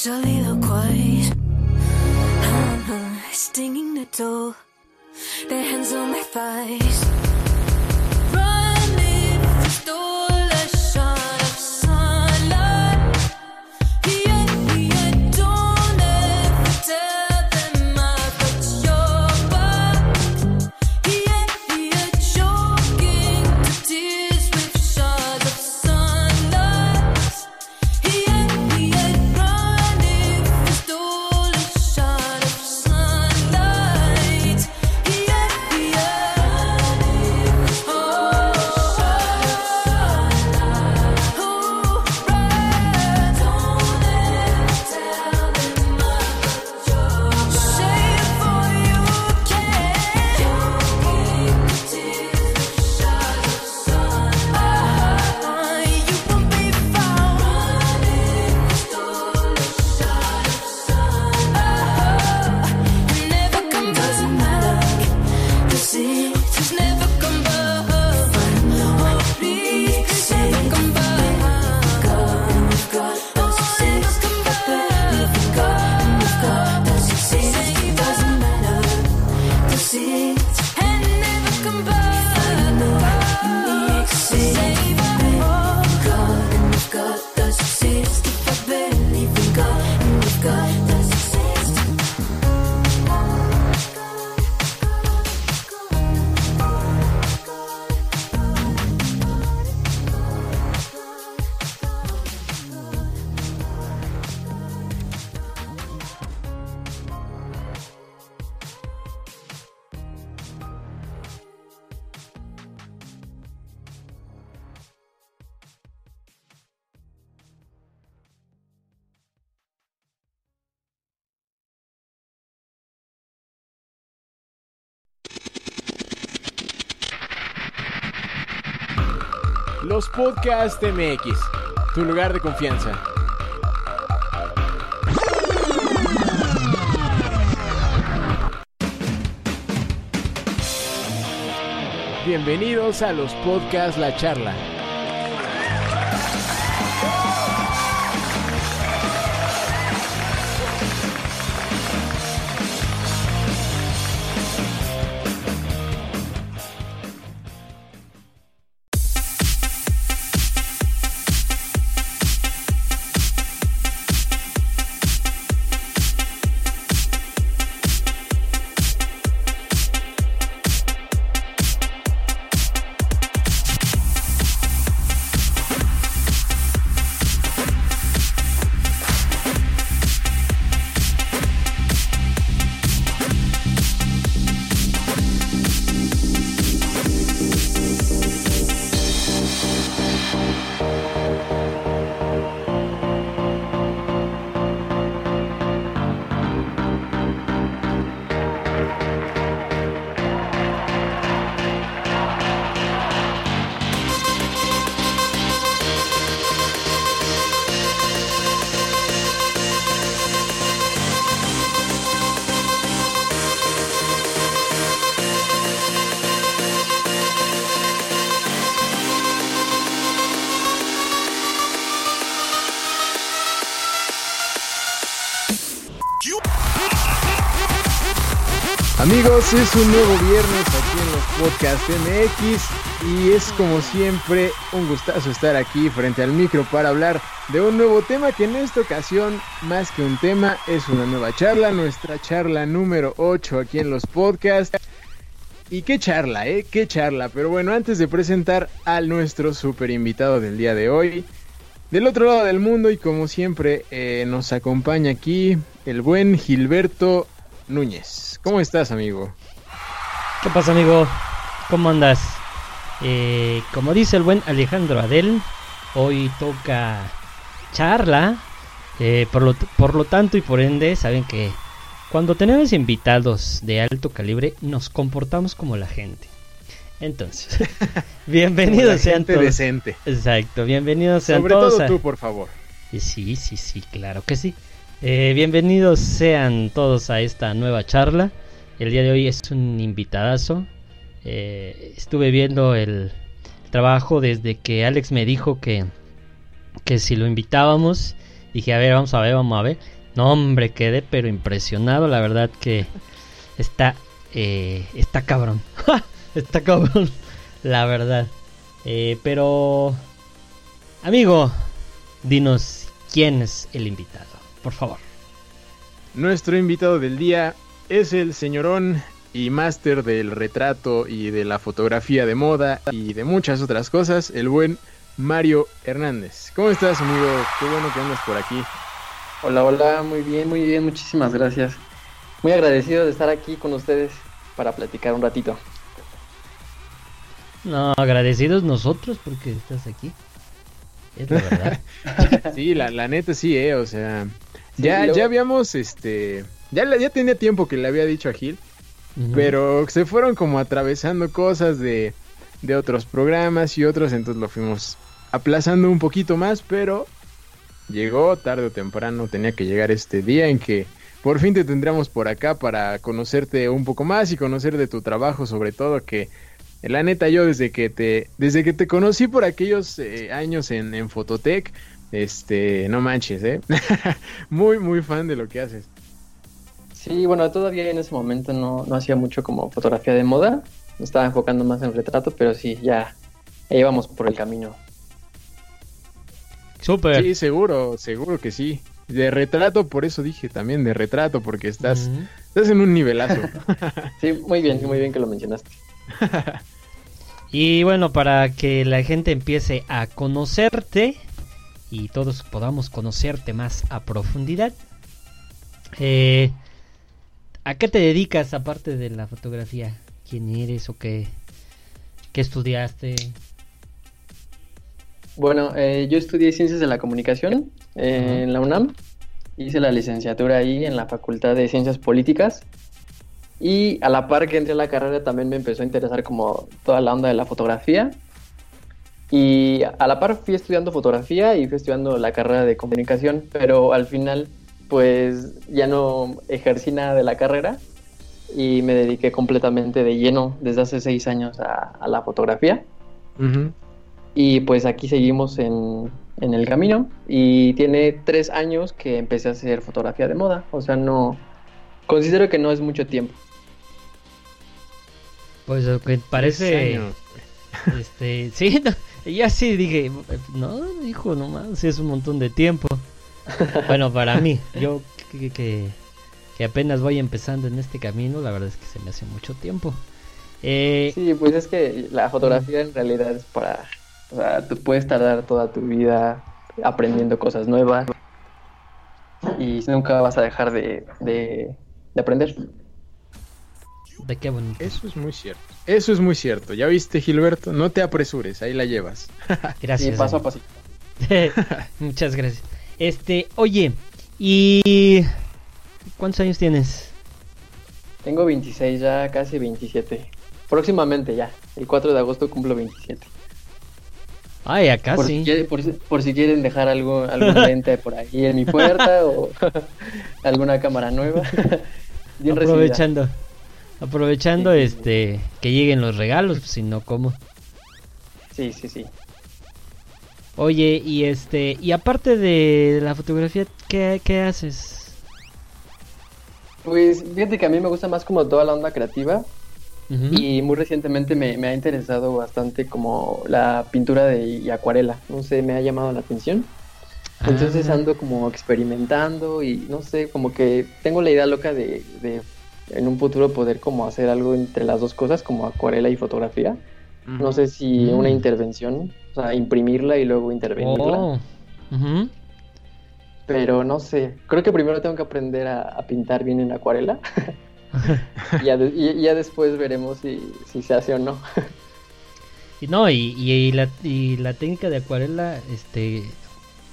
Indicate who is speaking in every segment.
Speaker 1: 这
Speaker 2: 里 Podcast MX, tu lugar de confianza.
Speaker 3: Bienvenidos a los podcasts La Charla. Es un nuevo viernes aquí en los Podcast MX y es como siempre un gustazo estar aquí frente al micro para hablar de un nuevo tema que en esta ocasión, más que un tema, es una nueva charla, nuestra charla número 8 aquí en los podcasts. Y qué charla, ¿eh? Qué charla. Pero bueno, antes de presentar a nuestro super invitado del día de hoy, del otro lado del mundo y como siempre eh, nos acompaña aquí el buen Gilberto Núñez. ¿Cómo estás, amigo?
Speaker 4: ¿Qué pasa, amigo? ¿Cómo andas? Eh, como dice el buen Alejandro Adel, hoy toca charla. Eh, por, lo, por lo tanto y por ende, saben que cuando tenemos invitados de alto calibre, nos comportamos como la gente. Entonces, bienvenidos sean
Speaker 3: gente
Speaker 4: todos.
Speaker 3: decente.
Speaker 4: Exacto, bienvenidos sean
Speaker 3: Sobre
Speaker 4: todos.
Speaker 3: todo
Speaker 4: a-
Speaker 3: tú, por favor.
Speaker 4: Sí, sí, sí, claro que sí. Eh, bienvenidos sean todos a esta nueva charla. El día de hoy es un invitadazo. Eh, estuve viendo el trabajo desde que Alex me dijo que, que si lo invitábamos. Dije, a ver, vamos a ver, vamos a ver. No, hombre, quedé pero impresionado. La verdad que está, eh, está cabrón. está cabrón, la verdad. Pero, amigo, dinos quién es el invitado, por favor.
Speaker 3: Nuestro invitado del día es el señorón y máster del retrato y de la fotografía de moda y de muchas otras cosas, el buen Mario Hernández. ¿Cómo estás, amigo? Qué bueno que andas por aquí.
Speaker 5: Hola, hola, muy bien, muy bien, muchísimas gracias. Muy agradecido de estar aquí con ustedes para platicar un ratito.
Speaker 4: No, agradecidos nosotros porque estás aquí. Es la verdad.
Speaker 3: Sí, la, la neta sí, eh, o sea,
Speaker 5: Sí,
Speaker 3: ya,
Speaker 5: luego-
Speaker 3: ya habíamos, este, ya, ya tenía tiempo que le había dicho a Gil, pero se fueron como atravesando cosas de, de otros programas y otros, entonces lo fuimos aplazando un poquito más, pero llegó tarde o temprano, tenía que llegar este día en que por fin te tendríamos por acá para conocerte un poco más y conocer de tu trabajo, sobre todo que la neta yo desde que te desde que te conocí por aquellos eh, años en, en Fototec, este, no manches, eh. muy muy fan de lo que haces.
Speaker 5: Sí, bueno, todavía en ese momento no, no hacía mucho como fotografía de moda, me estaba enfocando más en retrato, pero sí, ya, íbamos por el camino.
Speaker 4: Súper.
Speaker 3: Sí, seguro, seguro que sí. De retrato, por eso dije también de retrato, porque estás, estás en un nivelazo.
Speaker 5: Sí, muy bien, muy bien que lo mencionaste.
Speaker 4: Y bueno, para que la gente empiece a conocerte y todos podamos conocerte más a profundidad, eh, ¿a qué te dedicas aparte de la fotografía? ¿Quién eres o qué, qué estudiaste?
Speaker 5: Bueno, eh, yo estudié Ciencias de la Comunicación eh, en la UNAM. Hice la licenciatura ahí en la Facultad de Ciencias Políticas. Y a la par que entré a la carrera también me empezó a interesar como toda la onda de la fotografía. Y a la par fui estudiando fotografía y fui estudiando la carrera de comunicación, pero al final pues ya no ejercí nada de la carrera y me dediqué completamente de lleno desde hace seis años a, a la fotografía. Y pues aquí seguimos en, en el camino. Y tiene tres años que empecé a hacer fotografía de moda. O sea, no. Considero que no es mucho tiempo.
Speaker 4: Pues lo que
Speaker 3: Tres
Speaker 4: parece. Este, sí, no, ya sí dije, no, hijo, no más, sí es un montón de tiempo. Bueno, para mí, yo que, que, que apenas voy empezando en este camino, la verdad es que se me hace mucho tiempo. Eh,
Speaker 5: Sí, pues es que la fotografía en realidad es para. O sea, tú puedes tardar toda tu vida aprendiendo cosas nuevas. Y nunca vas a dejar de, de, de aprender.
Speaker 4: De qué bonito.
Speaker 3: Eso es muy cierto. Eso es muy cierto. Ya viste, Gilberto, no te apresures, ahí la llevas.
Speaker 4: Gracias.
Speaker 5: Sí, paso a
Speaker 4: Dani.
Speaker 5: pasito.
Speaker 4: Muchas gracias. Este, oye, ¿y cuántos años tienes?
Speaker 5: Tengo 26, ya casi 27. Próximamente ya. El 4 de agosto cumplo 27.
Speaker 4: Ay, acá
Speaker 5: por,
Speaker 4: Ah, sí.
Speaker 5: si quiere- por, si, por si quieren dejar algo, algún lente por ahí en mi puerta o alguna cámara nueva. Bien recibida.
Speaker 4: Aprovechando.
Speaker 5: Sí, sí.
Speaker 4: este que lleguen los regalos, pues, si no cómo.
Speaker 5: Sí, sí, sí.
Speaker 4: Oye, y este, y aparte de la fotografía, ¿qué, qué haces?
Speaker 5: Pues fíjate que a mí me gusta más como toda la onda creativa y muy recientemente me, me ha interesado bastante como la pintura de y acuarela. No sé, me ha llamado la atención. Entonces
Speaker 4: Ah,
Speaker 5: ando como experimentando y no sé, como que tengo la idea loca de, de en un futuro poder como hacer algo entre las dos cosas, como acuarela y fotografía. No sé si
Speaker 4: Mm.
Speaker 5: una intervención, o sea, imprimirla y luego intervenirla.
Speaker 4: Oh.
Speaker 5: Pero no sé, creo que primero tengo que aprender a, a pintar bien en acuarela y, ya de- y- y ya después veremos si, si se hace o no.
Speaker 4: Y no, y, y, y la, y la técnica de acuarela, este,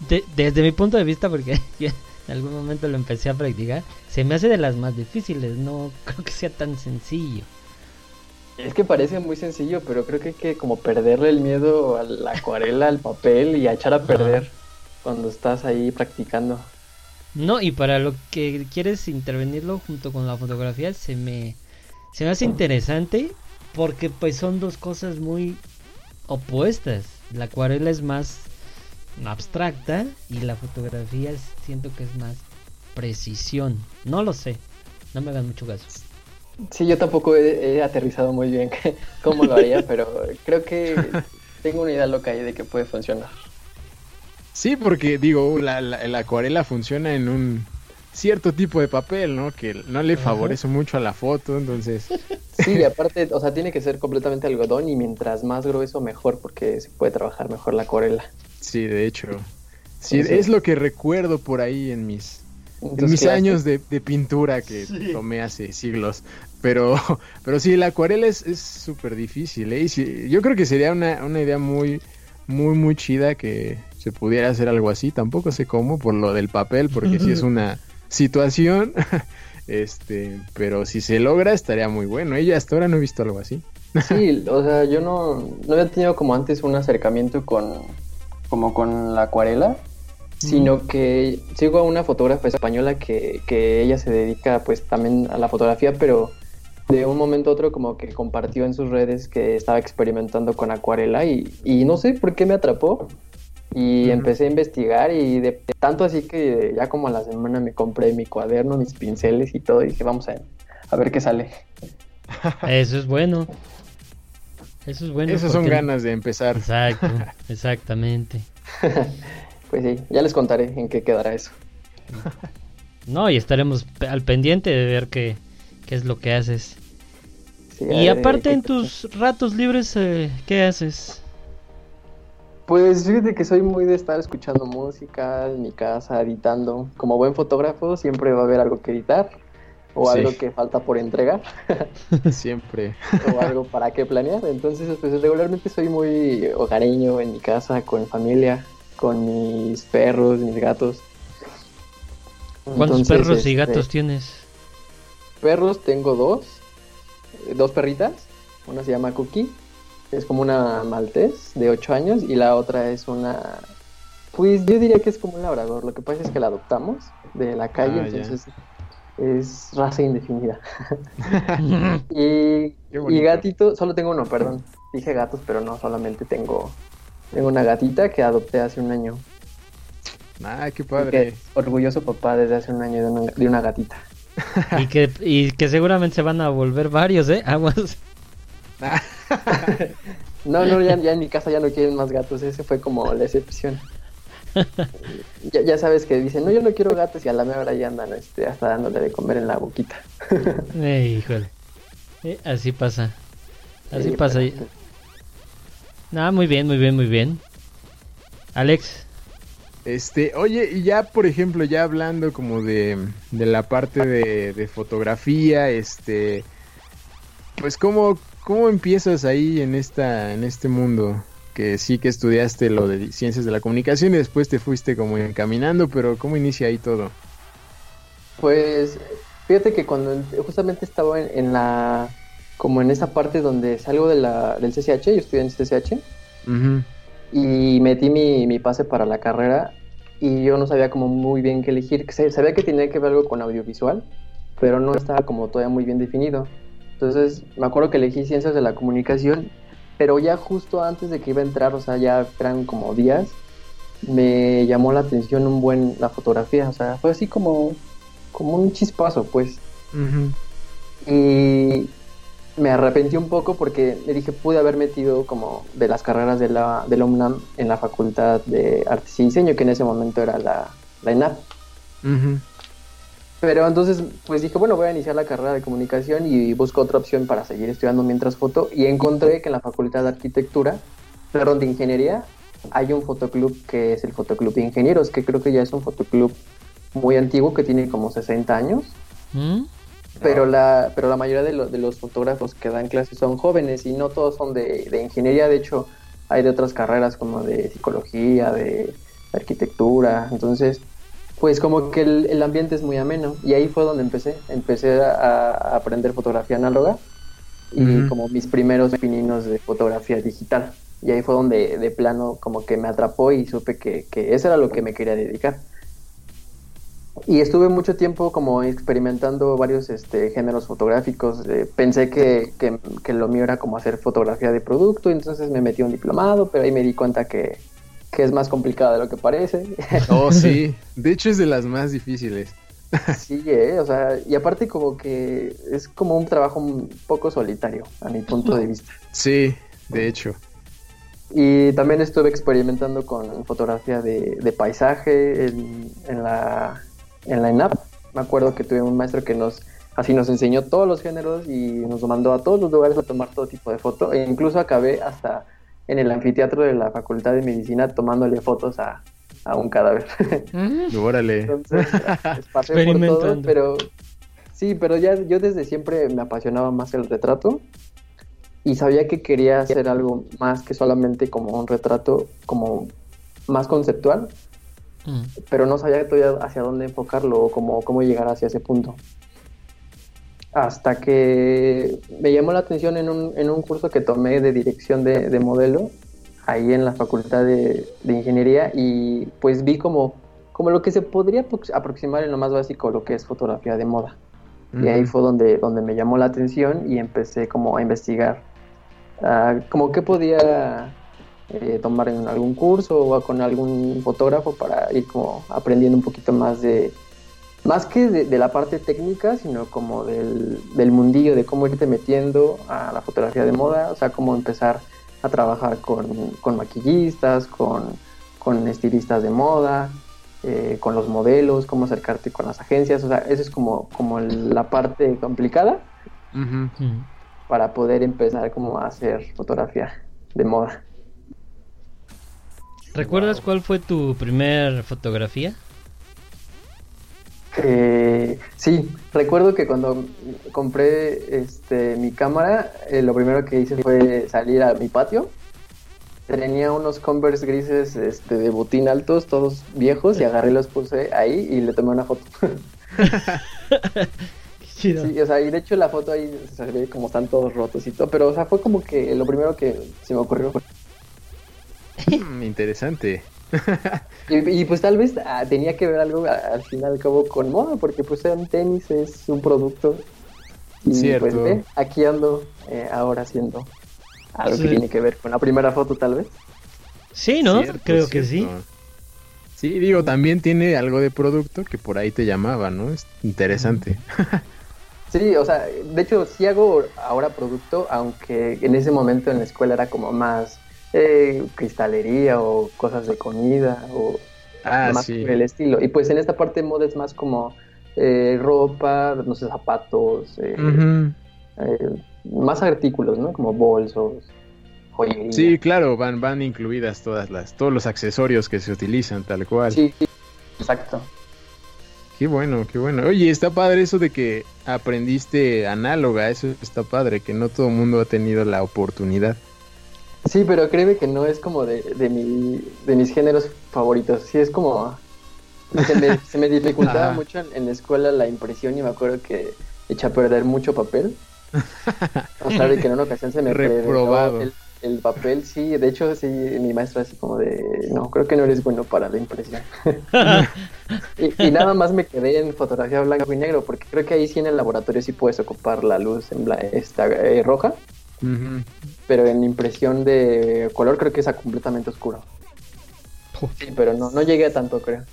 Speaker 4: de- desde mi punto de vista, porque en algún momento lo empecé a practicar, se me hace de las más difíciles, no creo que sea tan sencillo.
Speaker 5: Es que parece muy sencillo, pero creo que hay que como perderle el miedo a la acuarela, al papel y a echar a perder cuando estás ahí practicando.
Speaker 4: No, y para lo que quieres intervenirlo junto con la fotografía, se me, se me hace interesante porque pues son dos cosas muy opuestas. La acuarela es más abstracta y la fotografía es- siento que es más precisión. No lo sé, no me hagan mucho caso.
Speaker 5: Sí, yo tampoco he, he aterrizado muy bien cómo lo haría, pero creo que tengo una idea loca ahí de que puede funcionar.
Speaker 3: Sí, porque digo, la, la- la acuarela funciona en un cierto tipo de papel, ¿no? Que no le favorece mucho a la foto, entonces...
Speaker 5: Sí, y aparte, o sea, tiene que ser completamente algodón y mientras más grueso mejor porque se puede trabajar mejor la acuarela.
Speaker 3: Sí, de hecho. Sí, es lo que recuerdo por ahí en mis, en mis años de, de pintura que tomé hace siglos. Pero, pero sí, la acuarela es es súper difícil, ¿eh? Y sí, yo creo que sería una, una idea muy, muy, muy chida que se pudiera hacer algo así. Tampoco sé cómo, por lo del papel, porque sí es una situación. este, pero si se logra, estaría muy bueno. Ella hasta ahora no he visto algo así.
Speaker 5: Sí, o sea, yo no, no había tenido como antes un acercamiento con, como con la acuarela, sino que sigo a una fotógrafa española que, que ella se dedica pues también a la fotografía, pero de un momento a otro como que compartió en sus redes que estaba experimentando con acuarela y, y no sé por qué me atrapó y
Speaker 3: Ujú.
Speaker 5: empecé a investigar y de tanto así que ya como a la semana me compré mi cuaderno, mis pinceles y todo y dije vamos a, a ver qué sale.
Speaker 4: Eso es bueno. Eso es bueno.
Speaker 3: Esas son ganas de empezar.
Speaker 4: Exacto, exactamente.
Speaker 5: Pues sí, ya les contaré en qué quedará eso.
Speaker 4: No, y estaremos al pendiente de ver qué, qué es lo que haces.
Speaker 5: Sí,
Speaker 4: Y aparte
Speaker 5: ¿qué
Speaker 4: en tus ratos libres, eh, ¿qué haces?
Speaker 5: Pues fíjate que soy muy de estar escuchando música en mi casa, editando. Como buen fotógrafo siempre va a haber algo que editar o
Speaker 3: Sí.
Speaker 5: algo que falta por entregar
Speaker 3: Siempre.
Speaker 5: o algo para qué planear. Entonces, pues regularmente soy muy hogareño en mi casa, con mi familia, con mis perros, mis gatos.
Speaker 4: ¿Cuántos
Speaker 5: Entonces,
Speaker 4: perros y
Speaker 5: este,
Speaker 4: gatos tienes?
Speaker 5: Perros tengo dos, dos perritas. Una se llama Cookie, es como una maltés de 8 años, y la otra es una, pues yo diría que es como un labrador. Lo que pasa es que la adoptamos de la calle,
Speaker 3: Ah,
Speaker 5: entonces es raza indefinida. y, y gatito, solo tengo uno, perdón. Dije gatos, pero no, solamente tengo, tengo una gatita que adopté hace un año.
Speaker 3: Ah, qué
Speaker 5: Que
Speaker 3: padre.
Speaker 5: es orgulloso papá desde hace un año de una, de una gatita.
Speaker 4: Y que, y que seguramente se van a volver varios, ¿eh? Aguas.
Speaker 5: No, no, ya, ya en mi casa ya no quieren más gatos, ese fue como la excepción. Ya, ya sabes que dicen, no, yo no quiero gatos y a la mera hora ya andan este, hasta dándole de comer en la boquita.
Speaker 4: Eh, híjole. Eh, así pasa. Así
Speaker 5: Sí,
Speaker 4: pasa.
Speaker 5: pero-
Speaker 4: Ah, muy bien, muy bien, muy bien. Alex,
Speaker 3: Este, oye, y ya por ejemplo, ya hablando como de, de la parte de, de fotografía, este, pues cómo, cómo empiezas ahí en esta, en este mundo, que sí que estudiaste lo de ciencias de la comunicación y después te fuiste como encaminando, pero cómo inicia ahí todo.
Speaker 5: Pues fíjate que cuando en- justamente estaba en, en la, como en esa parte donde salgo de la, del CCH, yo estudié en CCH, y metí mi, mi pase para la carrera y yo no sabía como muy bien qué elegir. Sa- Sabía que tenía que ver algo con audiovisual, pero no estaba como todavía muy bien definido. Entonces me acuerdo que elegí ciencias de la comunicación, pero ya justo antes de que iba a entrar, o sea, ya eran como días, me llamó la atención un buen la fotografía, o sea, fue así como, como un chispazo, pues. Y me arrepentí un poco porque me dije, pude haber metido como de las carreras de la, de la UNAM en la Facultad de Artes y Diseño, que en ese momento era la, la ENAP. Pero entonces, pues dije, bueno, voy a iniciar la carrera de comunicación y busco otra opción para seguir estudiando mientras foto. Y encontré que en la Facultad de Arquitectura, perdón, de Ingeniería, hay un fotoclub que es el Fotoclub de Ingenieros, que creo que ya es un fotoclub muy antiguo, que tiene como 60 años.
Speaker 4: ¿Mm?
Speaker 5: Pero la, pero la mayoría de, lo- de los fotógrafos que dan clases son jóvenes y no todos son de, de ingeniería. De hecho, hay de otras carreras como de psicología, de arquitectura. Entonces, pues como que el, el ambiente es muy ameno. Y ahí fue donde empecé. Empecé a, a aprender fotografía análoga y como mis primeros pininos de fotografía digital. Y ahí fue donde de plano como que me atrapó y supe que, que eso era lo que me quería dedicar. Y estuve mucho tiempo como experimentando varios este, géneros fotográficos. Eh, pensé que, que- que lo mío era como hacer fotografía de producto, entonces me metí a un diplomado, pero ahí me di cuenta que, que es más complicado de lo que parece.
Speaker 3: Oh, sí. De hecho es de las más difíciles.
Speaker 5: sí, eh, o sea, y aparte como que es como un trabajo un poco solitario, a mi punto de vista.
Speaker 3: Sí, de hecho.
Speaker 5: Y también estuve experimentando con fotografía de, de paisaje en, en la, en la ENAP. Me acuerdo que tuve un maestro que nos así nos enseñó todos los géneros y nos mandó a todos los lugares a tomar todo tipo de foto. E incluso acabé hasta en el anfiteatro de la Facultad de Medicina tomándole fotos a, a un cadáver.
Speaker 3: Órale.
Speaker 5: Entonces, pues, pasé por todo,
Speaker 4: Experimentando.
Speaker 5: pero sí, pero ya yo desde siempre me apasionaba más el retrato y sabía que quería hacer algo más que solamente como un retrato como más conceptual,
Speaker 4: Mm.
Speaker 5: pero no sabía todavía hacia dónde enfocarlo o cómo, cómo llegar hacia ese punto. Hasta que me llamó la atención en un, en un curso que tomé de dirección de, de modelo, ahí en la Facultad de, de Ingeniería, y pues vi como, como lo que se podría aprox- aproximar en lo más básico, lo que es fotografía de moda. Y ahí fue donde, donde me llamó la atención y empecé como a investigar ah, como qué podía eh, tomar en algún curso o con algún fotógrafo para ir como aprendiendo un poquito más de, más que de, de la parte técnica, sino como del, del mundillo, de cómo irte metiendo a la fotografía de moda, o sea, cómo empezar a trabajar con, con maquillistas, con, con estilistas de moda, eh, con los modelos, cómo acercarte con las agencias, o sea, eso es como, como la parte complicada para poder empezar como a hacer fotografía de moda.
Speaker 4: ¿Recuerdas cuál fue tu primer fotografía?
Speaker 5: Eh, sí, recuerdo que cuando compré este, mi cámara, eh, lo primero que hice fue salir a mi patio. Tenía unos Converse grises este, de botín altos, todos viejos, y agarré y los puse ahí y le tomé una foto.
Speaker 4: Qué chido.
Speaker 5: Sí, o sea, y de hecho la foto ahí se ve como están todos rotos y todo, pero o sea, fue como que lo primero que se me ocurrió.
Speaker 3: Mm, interesante.
Speaker 5: y, y, pues tal vez ah, tenía que ver algo a- al final al cabo con moda, porque pues eran tenis, es un producto. Y
Speaker 3: Cierto.
Speaker 5: pues ve, aquí ando eh, ahora haciendo algo
Speaker 4: Sí.
Speaker 5: que tiene que ver con la primera foto tal vez.
Speaker 4: Sí, ¿no?
Speaker 3: Cierto,
Speaker 4: Creo que sí.
Speaker 3: Sí, digo, también tiene algo de producto que por ahí te llamaba, ¿no? Es interesante.
Speaker 5: Sí, o sea, de hecho sí hago ahora producto, aunque en ese momento en la escuela era como más eh, cristalería o cosas de comida o
Speaker 3: Ah,
Speaker 5: más
Speaker 3: sí.
Speaker 5: por el estilo. Y pues en esta parte de moda es más como eh, ropa, no sé, zapatos, eh, eh, más artículos, ¿no? Como bolsos, joyería.
Speaker 3: Sí, claro, van, van incluidas todas las, todos los accesorios que se utilizan, tal cual.
Speaker 5: sí, sí, exacto.
Speaker 3: Qué bueno, qué bueno. Oye, está padre eso de que aprendiste análoga, eso está padre, que no todo el mundo ha tenido la oportunidad.
Speaker 5: Sí, pero créeme que no es como de, de, mi, de mis géneros favoritos. Sí, es como... Se me, se me dificultaba mucho en, en la escuela la impresión y me acuerdo que eché a perder mucho papel. O sea, de que en una ocasión se me
Speaker 3: Reprobado.
Speaker 5: quedó el, el papel. Sí, de hecho, sí, mi maestra así como de... No, creo que no eres bueno para la impresión. y, y nada más me quedé en fotografía blanco y negro porque creo que ahí sí en el laboratorio sí puedes ocupar la luz en bla- esta, eh, roja. Pero en impresión de color creo que es a completamente oscuro. Sí, pero no, no llegué a tanto, creo.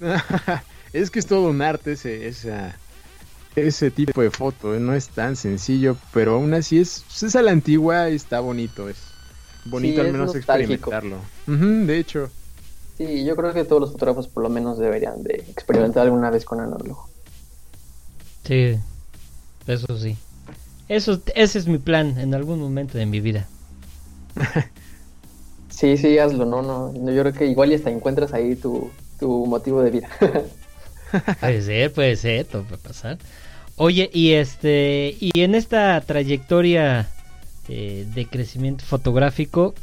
Speaker 3: es que es todo un arte ese, esa, ese tipo de foto, ¿eh? no es tan sencillo, pero aún así es, es a la antigua y está bonito, es bonito
Speaker 5: Sí,
Speaker 3: al menos experimentarlo. De hecho,
Speaker 5: Sí, yo creo que todos los fotógrafos por lo menos deberían de experimentar alguna vez con análogo.
Speaker 4: Sí, eso sí. Eso, ese es mi plan en algún momento de mi vida.
Speaker 5: Sí, sí, hazlo, no, no, no, yo creo que igual y hasta encuentras ahí tu, tu motivo de vida.
Speaker 4: Puede ser, puede ser, todo puede pasar. Oye, y este, y en esta trayectoria eh, de crecimiento fotográfico,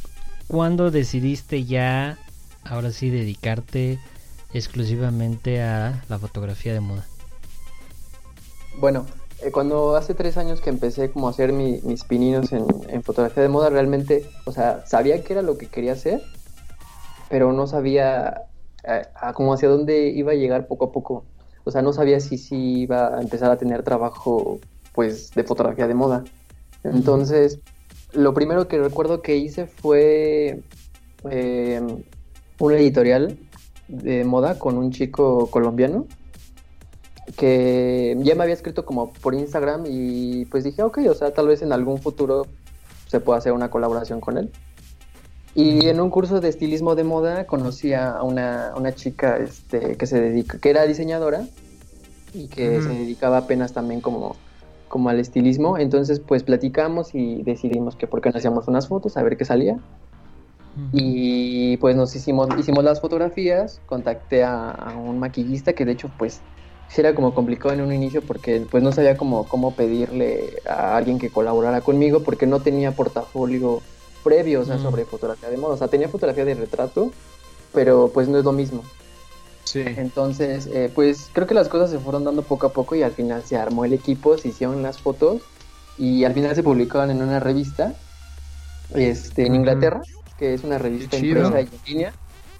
Speaker 4: ¿cuándo decidiste ya, ahora sí, dedicarte exclusivamente a la fotografía de moda?
Speaker 5: Bueno, eh, cuando hace tres años que empecé como a hacer mi- mis pininos en, en fotografía de moda, realmente, o sea, sabía que era lo que quería hacer, pero no sabía eh, a como hacia dónde iba a llegar poco a poco. O sea, no sabía si sí iba a empezar a tener trabajo, pues, de fotografía de moda. Entonces, lo primero que recuerdo que hice fue eh, una editorial de moda con un chico colombiano que ya me había escrito como por Instagram y pues dije, ok, o sea, tal vez en algún futuro se pueda hacer una colaboración con él. Y en un curso de estilismo de moda conocí a una, una chica este, que se dedica, que era diseñadora y que se dedicaba apenas también como, como al estilismo. Entonces pues platicamos y decidimos que por qué no hacíamos unas fotos, a ver qué salía. Y pues nos hicimos, hicimos las fotografías, contacté a, a un maquillista que de hecho pues sí era como complicado en un inicio porque pues no sabía cómo, cómo pedirle a alguien que colaborara conmigo porque no tenía portafolio previo, o sea,
Speaker 4: Mm.
Speaker 5: sobre fotografía de moda. O sea, tenía fotografía de retrato, pero pues no es lo mismo.
Speaker 3: sí.
Speaker 5: Entonces, eh, pues creo que las cosas se fueron dando poco a poco y al final se armó el equipo, se hicieron las fotos y al final se publicaban en una revista este, en. Inglaterra, que es una revista impresa y en línea.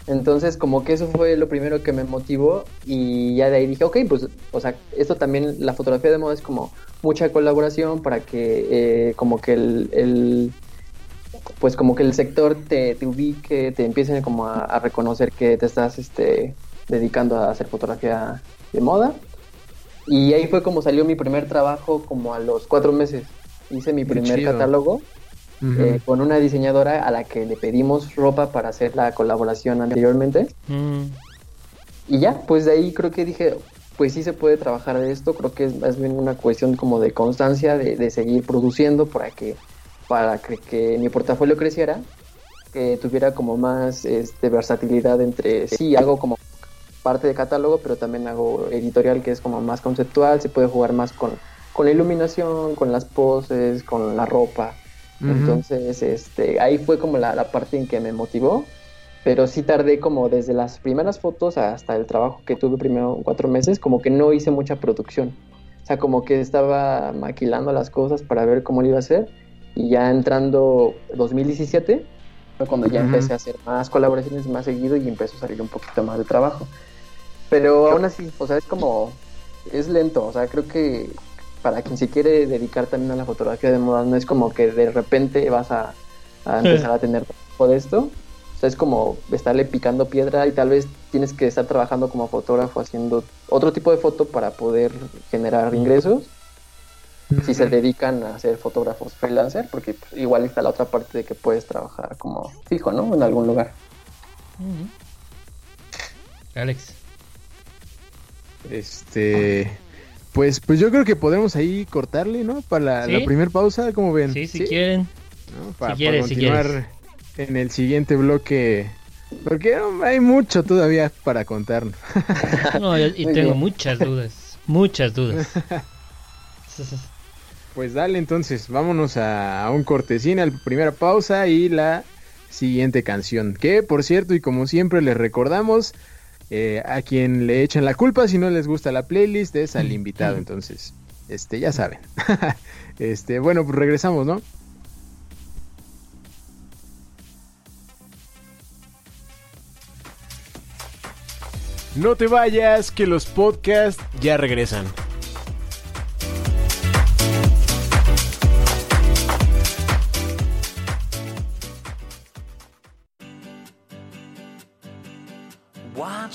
Speaker 5: Entonces, como que eso fue lo primero que me motivó y ya de ahí dije, ok, pues, o sea, esto también, la fotografía de moda es como mucha colaboración para que eh, como que el, el- pues como que el sector te, te ubique, te empiecen como a, a reconocer que te estás este, dedicando a hacer fotografía de moda. Y ahí fue como salió mi primer trabajo como a los cuatro meses. Hice mi
Speaker 3: Qué
Speaker 5: primer
Speaker 3: chido.
Speaker 5: catálogo Eh, con una diseñadora a la que le pedimos ropa para hacer la colaboración anteriormente.
Speaker 4: Mm,
Speaker 5: Y ya, pues de ahí creo que dije, pues sí se puede trabajar de esto, creo que es más bien una cuestión como de constancia, de, de seguir produciendo para que, para que, que mi portafolio creciera, que tuviera como más este, versatilidad entre, sí, hago como parte de catálogo, pero también hago editorial que es como más conceptual, se puede jugar más con, con la iluminación, con las poses, con la ropa.
Speaker 3: Ujú.
Speaker 5: Entonces, este, ahí fue como la, la parte en que me motivó, pero sí tardé como desde las primeras fotos hasta el trabajo que tuve primero cuatro meses, como que no hice mucha producción. O sea, como que estaba maquilando las cosas para ver cómo lo iba a hacer. Y ya entrando 2017, Fue cuando ya
Speaker 3: Ujú.
Speaker 5: empecé a hacer más colaboraciones más seguido y empezó a salir un poquito más de trabajo. Pero aún así, o sea, es como, es lento, o sea, creo que para quien se quiere dedicar también a la fotografía de moda, no es como que de repente vas a, a empezar a tener trabajo de esto. O sea, es como estarle picando piedra y tal vez tienes que estar trabajando como fotógrafo haciendo otro tipo de foto para poder generar ingresos si se dedican a ser fotógrafos freelancer, porque pues, igual está la otra parte de que puedes trabajar como fijo, ¿no? En algún lugar.
Speaker 4: Alex.
Speaker 3: Este, pues, pues yo creo que podemos ahí cortarle, ¿no? Para la,
Speaker 4: ¿Sí?
Speaker 3: primera pausa, como ven?
Speaker 4: Sí, si quieren.
Speaker 3: ¿no? Para,
Speaker 4: Si quieres,
Speaker 3: para
Speaker 4: si
Speaker 3: continuar en el siguiente bloque, porque hay mucho todavía para contarnos.
Speaker 4: No, y, tengo
Speaker 5: bien.
Speaker 4: muchas dudas. Muchas dudas.
Speaker 3: Pues dale, entonces, vámonos a, a un cortesín, a la primera pausa y la siguiente canción. Que, por cierto, y como siempre les recordamos, eh, a quien le echan la culpa si no les gusta la playlist es al invitado. Entonces, este, ya saben. este, bueno, pues regresamos, ¿no?
Speaker 6: No te vayas, que los podcasts ya regresan.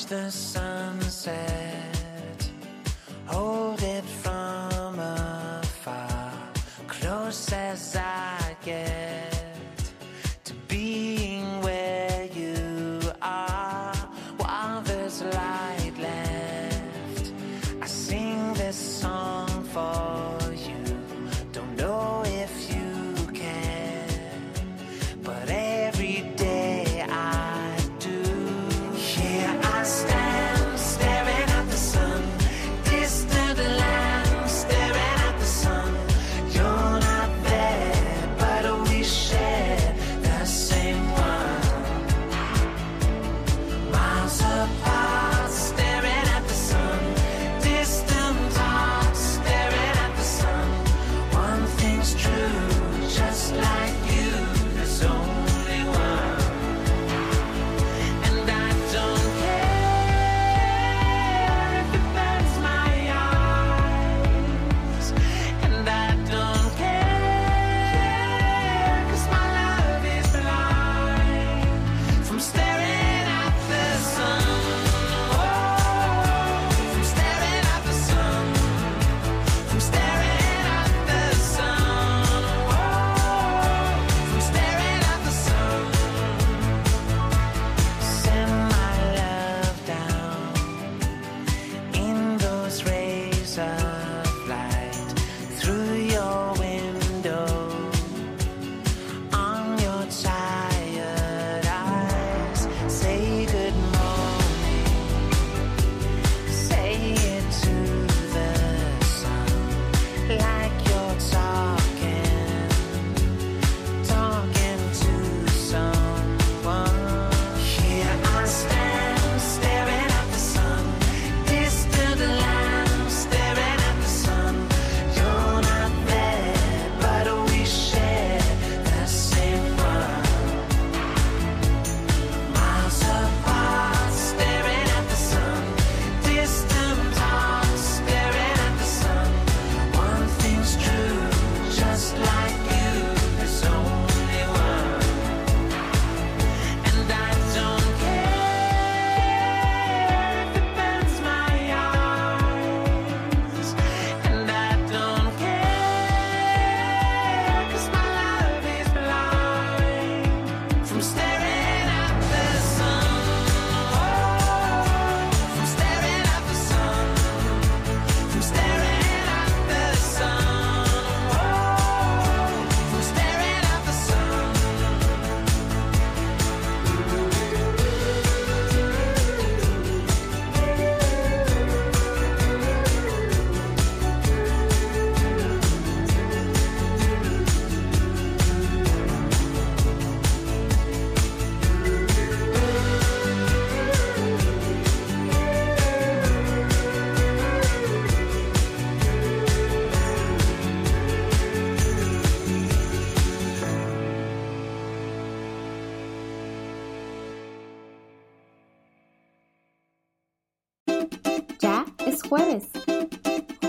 Speaker 7: The sunset,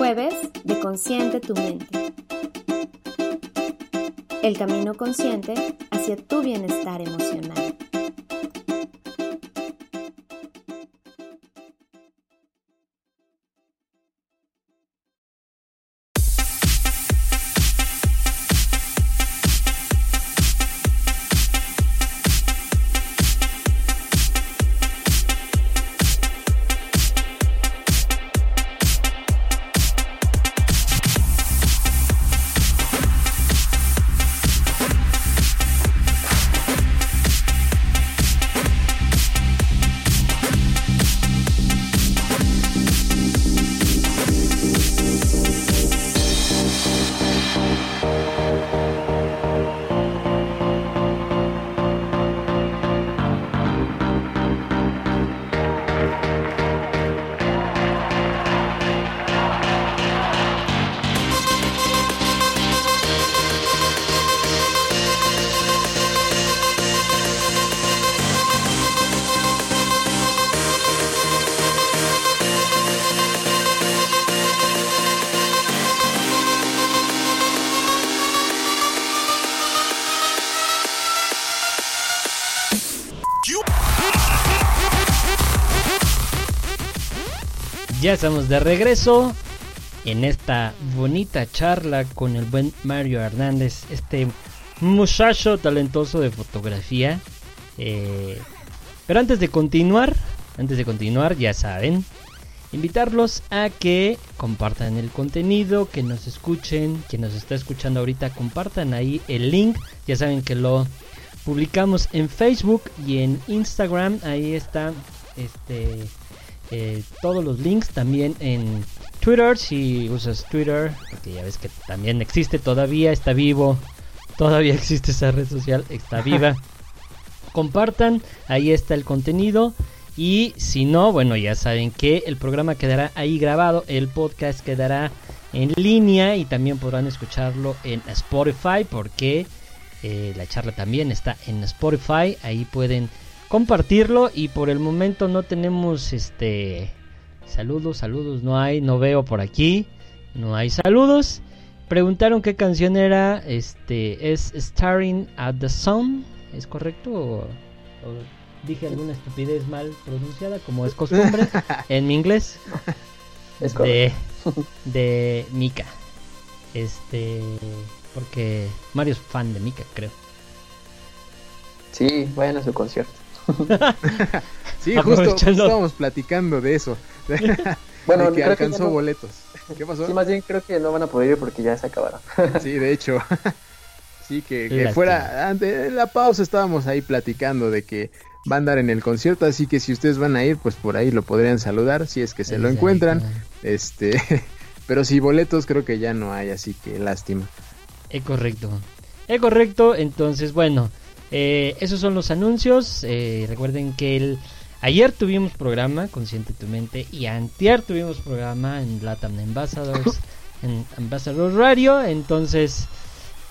Speaker 8: Jueves de Consciente tu mente. El camino consciente hacia tu bienestar emocional.
Speaker 4: Ya estamos de regreso en esta bonita charla con el buen Mario Hernández, este muchacho talentoso de fotografía. Eh, pero antes de continuar, antes de continuar, ya saben, invitarlos a que compartan el contenido, que nos escuchen, quien nos está escuchando ahorita, compartan ahí el link. Ya saben que lo publicamos en Facebook y en Instagram. Ahí está este eh, todos los links también en Twitter. Si usas Twitter porque ya ves que también existe todavía está vivo. Todavía existe esa red social está viva. Compartan ahí está el contenido. Y si no bueno ya saben que el programa quedará ahí grabado el podcast quedará en línea y también podrán escucharlo en Spotify porque eh, la charla también está en Spotify. Ahí pueden compartirlo y por el momento no tenemos este saludos, saludos no hay, no veo por aquí, no hay saludos. Preguntaron qué canción era, este es Starring at the Sun, ¿es correcto? O, o dije alguna estupidez mal pronunciada como es costumbre en mi inglés.
Speaker 5: Es
Speaker 4: de,
Speaker 5: correcto.
Speaker 4: de Mika. Este, porque Mario es fan de Mika, creo.
Speaker 5: Sí, vayan a su concierto.
Speaker 3: Sí, justo, estábamos platicando de eso.
Speaker 5: Bueno,
Speaker 3: de que
Speaker 5: creo que
Speaker 3: alcanzó
Speaker 5: no-
Speaker 3: boletos. ¿Qué pasó?
Speaker 5: Sí, más bien creo que no van a poder ir porque ya se acabaron.
Speaker 3: Sí, de hecho. Sí, que, fuera. Antes, en la pausa estábamos ahí platicando de que va a andar en el concierto. Así que si ustedes van a ir, pues por ahí lo podrían saludar si es que se lo encuentran. Este. Pero si boletos creo que ya no hay, así que lástima.
Speaker 4: Es correcto. Es correcto, entonces bueno, eh, esos son los anuncios. eh, recuerden que el ayer tuvimos programa Consciente tu mente y antier tuvimos programa en Latam Ambassadors, en Ambassadors Radio, entonces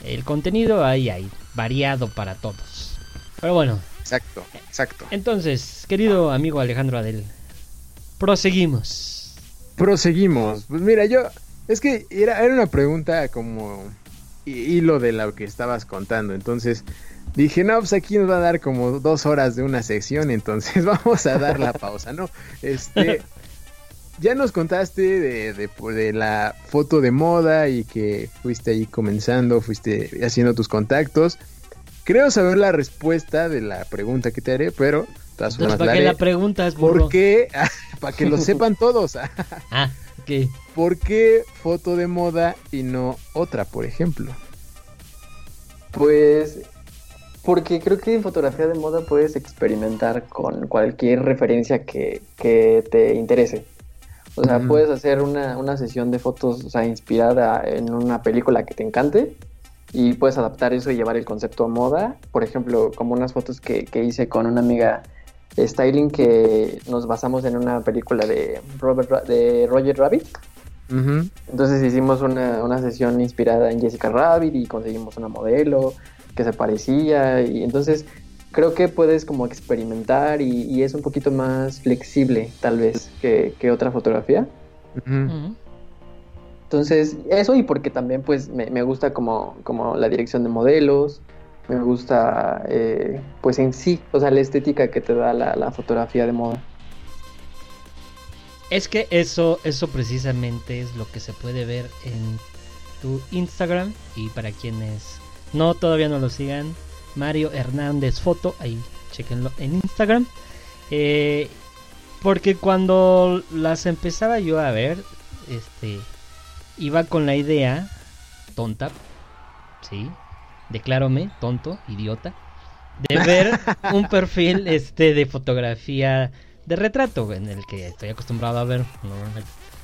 Speaker 4: el contenido ahí hay, variado para todos. Pero bueno,
Speaker 3: Exacto, exacto.
Speaker 4: entonces, querido amigo Alejandro Adel, proseguimos.
Speaker 3: Proseguimos. Pues mira, yo. Es que era, era una pregunta como hi- hilo de lo que estabas contando. Entonces dije, no, pues aquí nos va a dar como dos horas de una sección. Entonces vamos a dar la pausa, ¿no? Este. Ya nos contaste de, de, de la foto de moda y que fuiste ahí comenzando, fuiste haciendo tus contactos. Creo saber la respuesta de la pregunta que te haré, pero todas
Speaker 4: Entonces, ¿para qué la preguntas, burro?
Speaker 3: ¿Por qué? Para que lo sepan todos.
Speaker 4: Ah, ok.
Speaker 3: ¿Por qué foto de moda y no otra, por ejemplo?
Speaker 5: Pues porque creo que en fotografía de moda puedes experimentar con cualquier referencia que, que te interese. O sea, puedes hacer una, una sesión de fotos o sea, inspirada en una película que te encante y puedes adaptar eso y llevar el concepto a moda. Por ejemplo, como unas fotos que, que hice con una amiga styling que nos basamos en una película de, Robert, de Roger Rabbit. Entonces hicimos una, una sesión inspirada en Jessica Rabbit y conseguimos una modelo que se parecía y entonces creo que puedes como experimentar y, y es un poquito más flexible tal vez que, que otra fotografía. Entonces, eso y porque también pues me, me gusta como, como la dirección de modelos, me gusta eh, pues en sí, o sea, la estética que te da la, la fotografía de moda.
Speaker 4: Es que eso, eso precisamente es lo que se puede ver en tu Instagram. Y para quienes no todavía no lo sigan, Mario Hernández Foto, ahí chequenlo en Instagram. Eh, porque cuando las empezaba yo a ver, este, iba con la idea tonta, sí, declárome tonto, idiota, de ver un perfil este de fotografía de retrato en el que estoy acostumbrado a ver.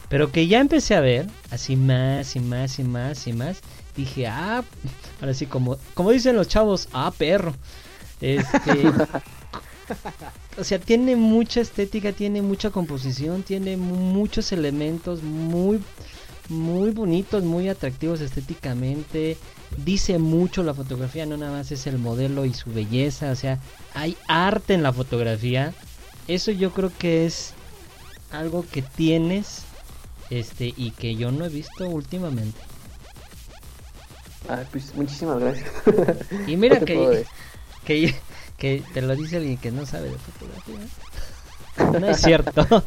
Speaker 4: Pero que ya empecé a ver así más y más y más y más. Dije, ah, ahora sí como como dicen los chavos, ah, perro. Este o sea, tiene mucha estética, tiene mucha composición, tiene mu- muchos elementos muy muy bonitos, muy atractivos estéticamente. Dice mucho la fotografía, no nada más es el modelo y su belleza, o sea, hay arte en la fotografía. Eso yo creo que es algo que tienes este y que yo no he visto últimamente.
Speaker 5: Ah, pues muchísimas gracias.
Speaker 4: Y mira
Speaker 5: No
Speaker 4: que, que que te lo dice alguien que no sabe de fotografía. No es cierto.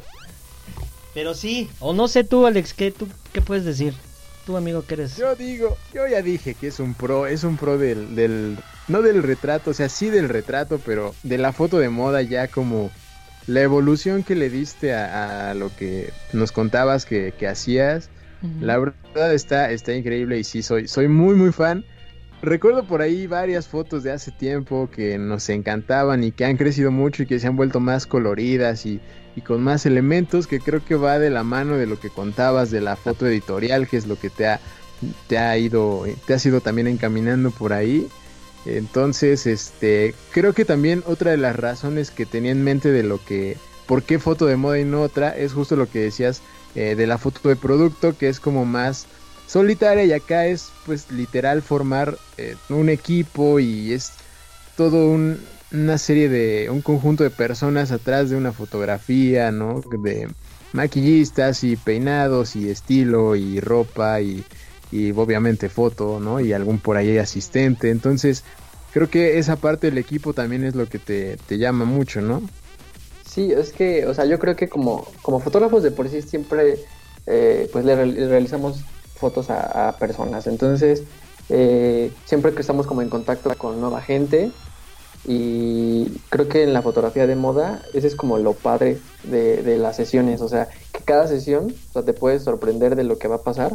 Speaker 4: Pero sí, o no sé tú, Alex, ¿qué tú qué puedes decir? Tú, amigo, que eres
Speaker 3: Yo digo, yo ya dije que es un pro, es un pro del, del, no del retrato, o sea, sí del retrato, pero de la foto de moda ya como la evolución que le diste a, a lo que nos contabas que, que hacías, La verdad está, está increíble y sí, soy, soy muy, muy fan. Recuerdo por ahí varias fotos de hace tiempo que nos encantaban y que han crecido mucho y que se han vuelto más coloridas y, y con más elementos que creo que va de la mano de lo que contabas de la foto editorial, que es lo que te ha, te ha ido, te has ido también encaminando por ahí. Entonces, este, creo que también otra de las razones que tenía en mente de lo que, por qué foto de moda y no otra, es justo lo que decías eh, de la foto de producto, que es como más solitaria y acá es pues literal formar eh, un equipo y es todo un, una serie de un conjunto de personas atrás de una fotografía, ¿no? De maquillistas y peinados y estilo y ropa y, y obviamente foto, ¿no? Y algún por ahí asistente. Entonces, creo que esa parte del equipo también es lo que te, te llama mucho, ¿no?
Speaker 5: Sí, es que, o sea, yo creo que como, como fotógrafos de por sí siempre, eh, pues le, real- le realizamos fotos a, personas. Entonces, eh, siempre que estamos como en contacto con nueva gente, y creo que en la fotografía de moda, ese es como lo padre de, las sesiones. O sea, que cada sesión te puedes sorprender de lo que va a pasar.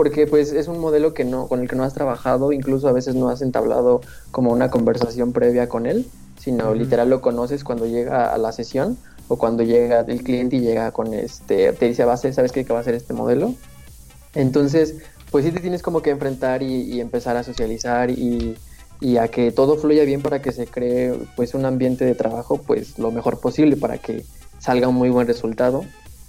Speaker 5: Porque pues es un modelo que no, con el que no has trabajado, incluso a veces no has entablado como una conversación previa con él, sino literal lo conoces cuando llega a la sesión o cuando llega el cliente y llega con este, te dice, ser, ¿sabes qué? Que va a ser este modelo. Entonces, pues sí te tienes como que enfrentar y, y empezar a socializar y, y a que todo fluya bien para que se cree pues un ambiente de trabajo pues lo mejor posible para que salga un muy buen resultado.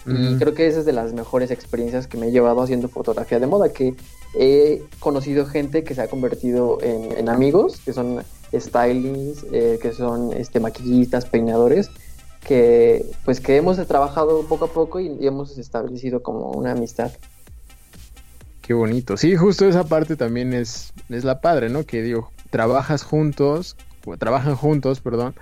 Speaker 5: Y creo que esa es de las mejores experiencias que me he llevado haciendo fotografía de moda, que he conocido gente que se ha convertido en, en amigos, que son stylings, eh, que son este, maquillistas, peinadores, que pues que hemos trabajado poco a poco y, y hemos establecido como una amistad.
Speaker 3: Qué bonito. Sí, justo esa parte también es, es la padre, ¿no? Que digo, trabajas juntos, o trabajan juntos, perdón,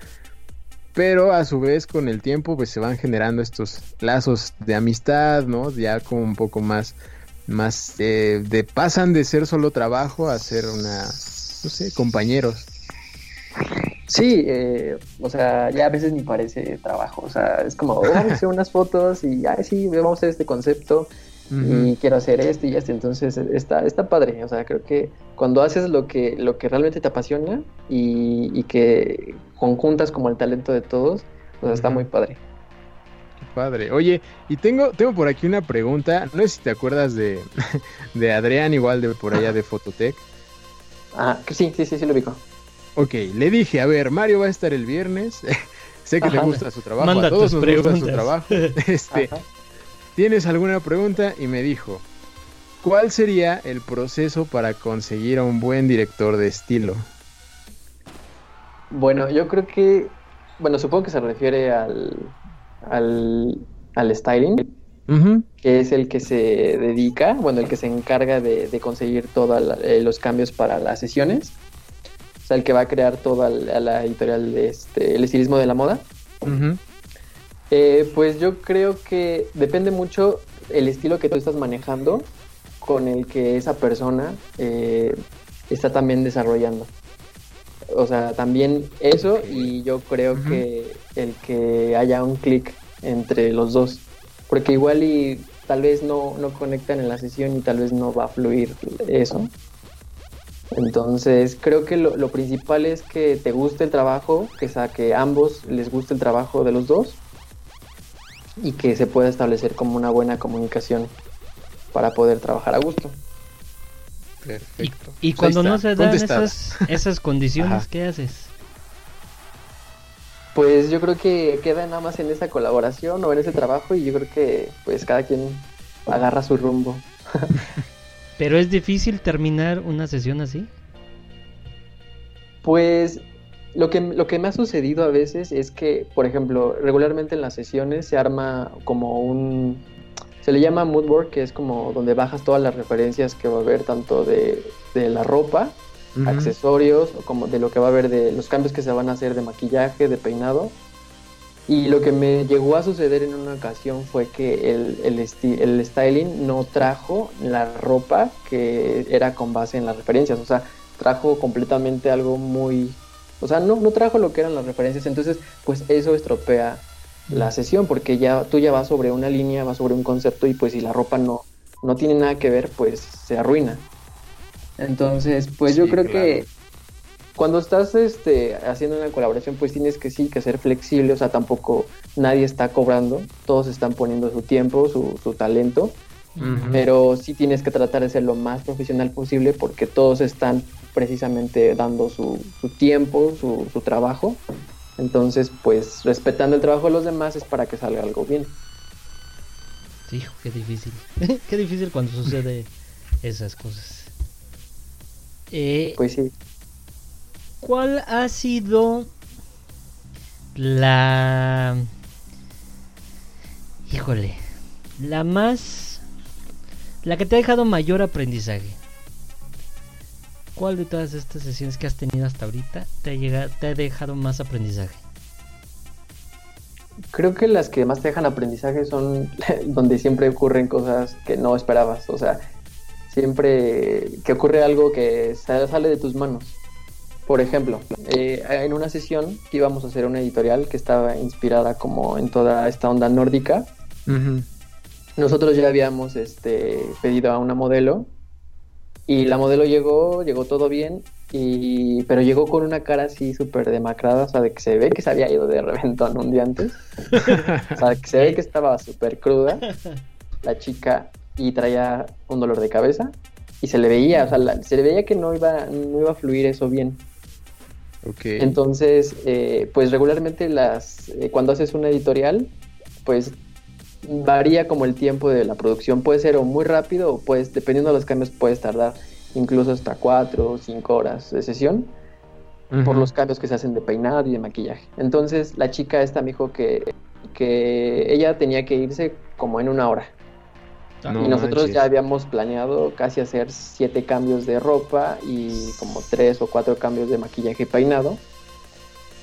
Speaker 3: pero a su vez con el tiempo pues se van generando estos lazos de amistad, ¿no? Ya como un poco más, más, eh, de pasan de ser solo trabajo a ser una, no sé, compañeros.
Speaker 5: Sí, eh, o sea, ya a veces ni parece trabajo, o sea, es como, vamos a hacer unas fotos y, ay, sí, vamos a hacer este concepto y quiero hacer esto y esto, entonces está, está padre, o sea, creo que cuando haces lo que, lo que realmente te apasiona y, y que conjuntas como el talento de todos, o sea, está muy padre.
Speaker 3: Qué padre. Oye, y tengo, tengo por aquí una pregunta, no sé si te acuerdas de, de Adrián, igual de por allá de Fototech.
Speaker 5: Ah, sí, sí, sí, sí lo ubico.
Speaker 3: Ok, le dije, a ver, Mario va a estar el viernes. sé que te
Speaker 5: Ajá.
Speaker 3: gusta su trabajo,
Speaker 4: Manda
Speaker 3: a todos
Speaker 4: tus
Speaker 3: nos gusta su
Speaker 4: preguntas.
Speaker 3: trabajo. Este,
Speaker 5: Ajá.
Speaker 3: ¿Tienes alguna pregunta? Y me dijo, ¿cuál sería el proceso para conseguir a un buen director de estilo?
Speaker 5: Bueno, yo creo que, bueno, supongo que se refiere al, al, al styling. Que es el que se dedica, bueno, el que se encarga de, de conseguir todos los cambios para las sesiones. O sea, el que va a crear toda la, la editorial de este, el estilismo de la moda.
Speaker 3: Ujú.
Speaker 5: Eh, pues yo creo que depende mucho el estilo que tú estás manejando con el que esa persona eh, está también desarrollando. O sea, también eso y yo creo que el que haya un clic entre los dos. Porque igual y tal vez no, no conectan en la sesión y tal vez no va a fluir eso. Entonces, creo que lo, lo principal es que te guste el trabajo, que, sea, que ambos les guste el trabajo de los dos y que se pueda establecer como una buena comunicación para poder trabajar a gusto.
Speaker 3: Perfecto.
Speaker 4: y cuando no se dan esas, esas condiciones,
Speaker 3: Ajá.
Speaker 4: ¿qué haces?
Speaker 5: Pues yo creo que queda nada más en esa colaboración o en ese trabajo y yo creo que pues cada quien agarra su rumbo.
Speaker 4: Pero es difícil terminar una sesión así.
Speaker 5: Pues lo que, lo que me ha sucedido a veces es que, por ejemplo, regularmente en las sesiones se arma como un... Se le llama mood board, que es como donde bajas todas las referencias que va a haber, tanto de, de la ropa, accesorios, o como de lo que va a haber de los cambios que se van a hacer de maquillaje, de peinado. Y lo que me llegó a suceder en una ocasión fue que el, el, el styling no trajo la ropa que era con base en las referencias. O sea, trajo completamente algo muy... O sea, no, no trajo lo que eran las referencias. Entonces, pues eso estropea la sesión porque ya tú ya vas sobre una línea, vas sobre un concepto y pues si la ropa no, no tiene nada que ver, pues se arruina. Entonces, pues yo creo
Speaker 3: claro.
Speaker 5: que cuando estás este, haciendo una colaboración, pues tienes que sí, que ser flexible, o sea, tampoco nadie está cobrando, todos están poniendo su tiempo, su, su talento, pero sí tienes que tratar de ser lo más profesional posible porque todos están precisamente dando su, su tiempo, su, su trabajo. Entonces, pues respetando el trabajo de los demás es para que salga algo bien.
Speaker 4: Hijo, qué difícil. qué difícil cuando sucede esas cosas. Eh,
Speaker 5: Pues sí.
Speaker 4: ¿Cuál ha sido la... Híjole, la más... La que te ha dejado mayor aprendizaje. ¿Cuál de todas estas sesiones que has tenido hasta ahorita te ha, llegado, te ha dejado más aprendizaje?
Speaker 5: Creo que las que más te dejan aprendizaje son donde siempre ocurren cosas que no esperabas. O sea, siempre que ocurre algo que sa- sale de tus manos. Por ejemplo, eh, en una sesión que íbamos a hacer una editorial que estaba inspirada como en toda esta onda nórdica, nosotros ya habíamos este, pedido a una modelo y la modelo llegó, llegó todo bien, y, pero llegó con una cara así súper demacrada, o sea, de que se ve que se había ido de reventón un día antes. O sea, que se ve que estaba súper cruda la chica y traía un dolor de cabeza y se le veía, o sea, la- se le veía que no iba, no iba a fluir eso bien.
Speaker 3: Ok.
Speaker 5: Entonces, eh, pues regularmente las eh, cuando haces una editorial, pues varía como el tiempo de la producción. Puede ser o muy rápido o pues dependiendo de los cambios puedes tardar incluso hasta cuatro o cinco horas de sesión por los cambios que se hacen de peinado y de maquillaje. Entonces la chica esta me dijo que, que ella tenía que irse como en una hora.
Speaker 3: No
Speaker 5: y nosotros
Speaker 3: manches.
Speaker 5: ya habíamos planeado casi hacer siete cambios de ropa y como tres o cuatro cambios de maquillaje y peinado.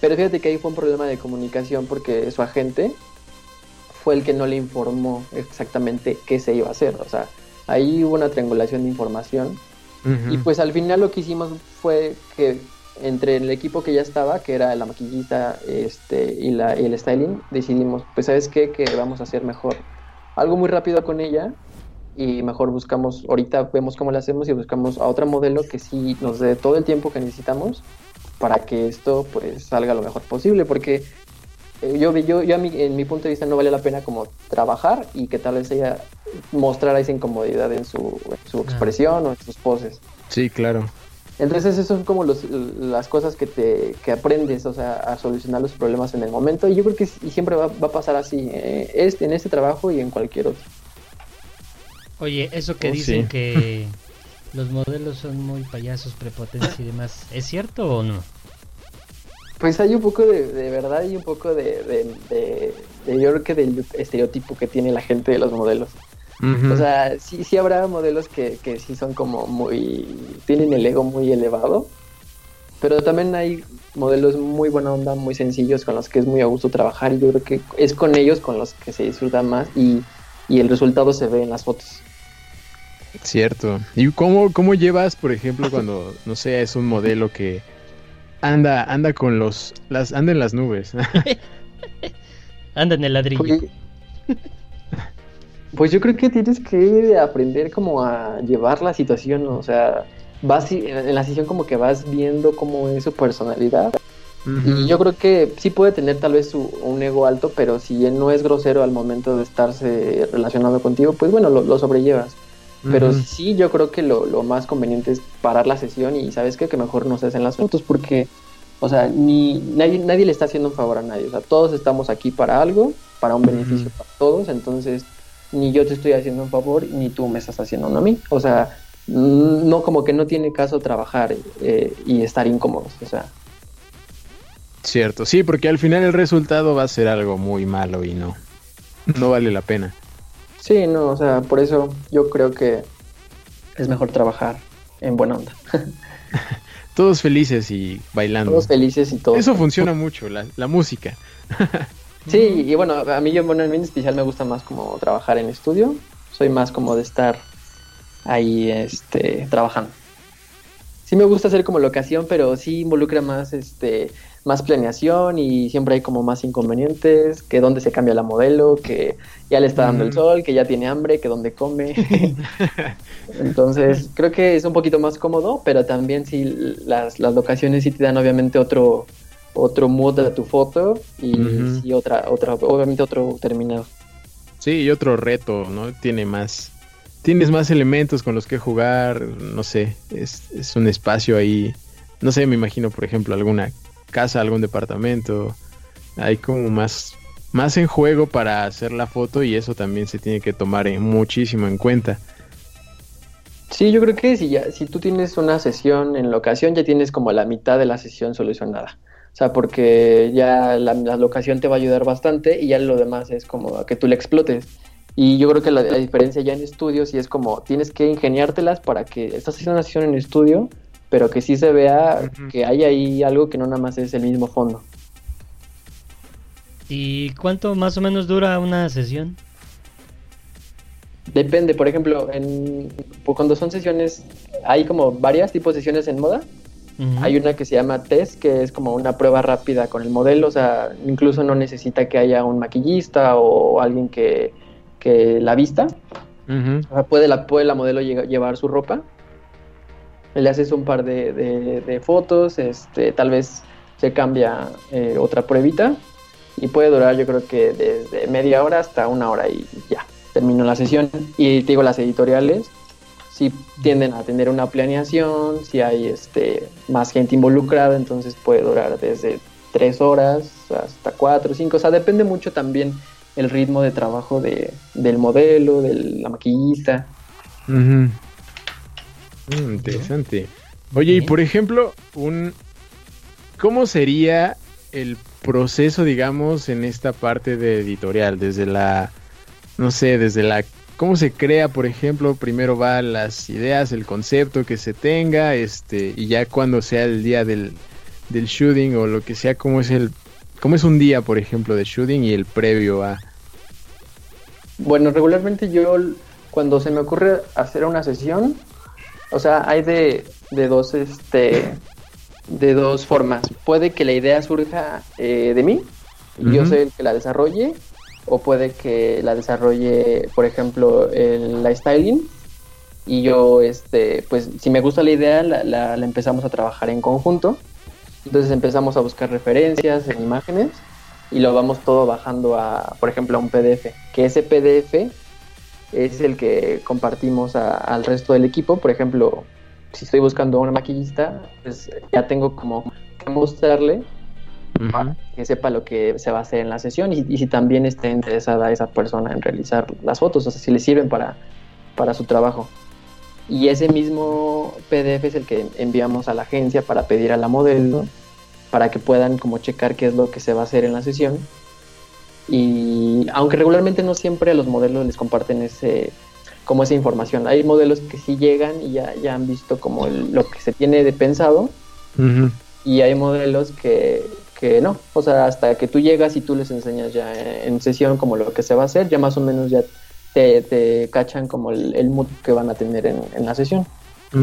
Speaker 5: Pero fíjate que ahí fue un problema de comunicación porque su agente fue el que no le informó exactamente qué se iba a hacer. O sea, ahí hubo una triangulación de información.
Speaker 3: Ujú.
Speaker 5: Y pues al final lo que hicimos fue que entre el equipo que ya estaba, que era la maquillista este, y, la, y el styling, decidimos, pues sabes qué, que vamos a hacer mejor algo muy rápido con ella y mejor buscamos, ahorita vemos cómo lo hacemos y buscamos a otra modelo que sí nos dé todo el tiempo que necesitamos para que esto pues salga lo mejor posible, porque yo, yo, yo a mi- en mi punto de vista no vale la pena como trabajar y que tal vez ella mostrara esa incomodidad en su, en su expresión o en sus poses.
Speaker 3: Sí, claro.
Speaker 5: Entonces esas son como los- las cosas que te que aprendes, o sea, a solucionar los problemas en el momento. Y yo creo que y siempre va, va a pasar así, eh, este, en este trabajo y en cualquier otro.
Speaker 4: Oye, eso que
Speaker 3: Oh,
Speaker 4: dicen
Speaker 3: sí.
Speaker 4: que los modelos son muy payasos, prepotentes y demás, ¿es cierto o no?
Speaker 5: Pues hay un poco de, de verdad y un poco de, de- yo creo que del estereotipo que tiene la gente de los modelos. O sea, sí, sí habrá modelos que, que sí son como muy, tienen el ego muy elevado, pero también hay modelos muy buena onda, muy sencillos, con los que es muy a gusto trabajar y yo creo que es con ellos con los que se disfruta más y, y el resultado se ve en las fotos.
Speaker 3: Cierto. ¿Y cómo, cómo llevas, por ejemplo, cuando, no sé, es un modelo que anda, anda con los, las, anda en las nubes?
Speaker 4: Anda en el ladrillo.
Speaker 5: Pues, pues yo creo que tienes que aprender como a llevar la situación, o sea, vas en la sesión como que vas viendo cómo es su personalidad Y yo creo que sí puede tener tal vez su- un ego alto, pero si él no es grosero al momento de estarse relacionado contigo, pues bueno, lo, lo sobrellevas. Pero sí, yo creo que lo, lo más conveniente es parar la sesión y sabes qué? que mejor no se hacen las fotos porque, o sea, ni nadie, nadie le está haciendo un favor a nadie. O sea, todos estamos aquí para algo, para un beneficio para todos, entonces ni yo te estoy haciendo un favor ni tú me estás haciendo uno a mí. O sea, no como que no tiene caso trabajar eh, y estar incómodos. O sea,
Speaker 3: Cierto, sí, porque al final el resultado va a ser algo muy malo y no, no vale la pena.
Speaker 5: Sí, no, o sea, por eso yo creo que es mejor trabajar en buena onda.
Speaker 3: Todos felices y bailando.
Speaker 5: Todos felices y todos.
Speaker 3: Eso funciona mucho, la, la música.
Speaker 5: Sí, y bueno, a mí, yo, bueno, en especial me gusta más como trabajar en estudio. Soy más como de estar ahí, este, trabajando. Sí me gusta hacer como locación, pero sí involucra más, este, más planeación y siempre hay como más inconvenientes, que dónde se cambia la modelo, que ya le está dando el sol, que ya tiene hambre, que dónde come. Entonces, creo que es un poquito más cómodo, pero también sí las, las locaciones sí te dan obviamente otro otro mood a tu foto y sí otra otra obviamente otro terminado.
Speaker 3: Sí, y otro reto, ¿no? Tiene más. Tienes más elementos con los que jugar, no sé, es, es un espacio ahí, no sé, me imagino, por ejemplo, alguna casa, algún departamento, hay como más, más en juego para hacer la foto y eso también se tiene que tomar muchísimo en cuenta.
Speaker 5: Sí, yo creo que si ya si tú tienes una sesión en locación ya tienes como la mitad de la sesión solucionada. O sea, porque ya la, la locación te va a ayudar bastante y ya lo demás es como que tú le explotes. Y yo creo que la, la diferencia ya en estudio sí es como tienes que ingeniártelas para que estás haciendo una sesión en estudio, pero que sí se vea que hay ahí algo que no nada más es el mismo fondo.
Speaker 4: ¿Y cuánto más o menos dura una sesión?
Speaker 5: Depende, por ejemplo, en, pues cuando son sesiones, hay como varias tipos de sesiones en moda. Hay una que se llama test, que es como una prueba rápida con el modelo, o sea, incluso no necesita que haya un maquillista o alguien que, que la vista. O sea, puede la, puede la modelo llevar su ropa. Le haces un par de, fotos, este, tal vez se cambia eh, otra pruebita y puede durar yo creo que desde media hora hasta una hora y ya, terminó la sesión. Y te digo, las editoriales sí tienden a tener una planeación, si hay este, más gente involucrada, entonces puede durar desde tres horas hasta cuatro, cinco, o sea, depende mucho también el ritmo de trabajo de, del modelo, de la maquillista.
Speaker 3: Mm, interesante. Oye, y por ejemplo, un ¿cómo sería el proceso, digamos, en esta parte de editorial? Desde la, no sé, desde la, ¿cómo se crea, por ejemplo? Primero va las ideas, el concepto que se tenga, este, y ya cuando sea el día del, del shooting o lo que sea, ¿cómo es el, cómo es un día, por ejemplo, de shooting y el previo a...
Speaker 5: Bueno, regularmente yo cuando se me ocurre hacer una sesión, o sea, hay de, de dos este de dos formas. Puede que la idea surja eh, de mí, y yo soy el que la desarrolle, o puede que la desarrolle, por ejemplo, el, la styling, y yo, este, pues, si me gusta la idea, la, la- la empezamos a trabajar en conjunto. Entonces empezamos a buscar referencias en imágenes y lo vamos todo bajando a, por ejemplo, a un PDF. Que ese PDF es el que compartimos a- al resto del equipo. Por ejemplo, si estoy buscando a una maquillista, pues ya tengo como que mostrarle que sepa lo que se va a hacer en la sesión y, y si también está interesada esa persona en realizar las fotos, o sea, si le sirven para, para su trabajo. Y ese mismo PDF es el que enviamos a la agencia para pedir a la modelo, para que puedan como checar qué es lo que se va a hacer en la sesión. Y aunque regularmente no siempre a los modelos les comparten ese como esa información. Hay modelos que sí llegan y ya, ya han visto como el- lo que se tiene de pensado y hay modelos que, que no. O sea, hasta que tú llegas y tú les enseñas ya en sesión como lo que se va a hacer, ya más o menos ya te, te cachan como el, el mood que van a tener en, en la sesión.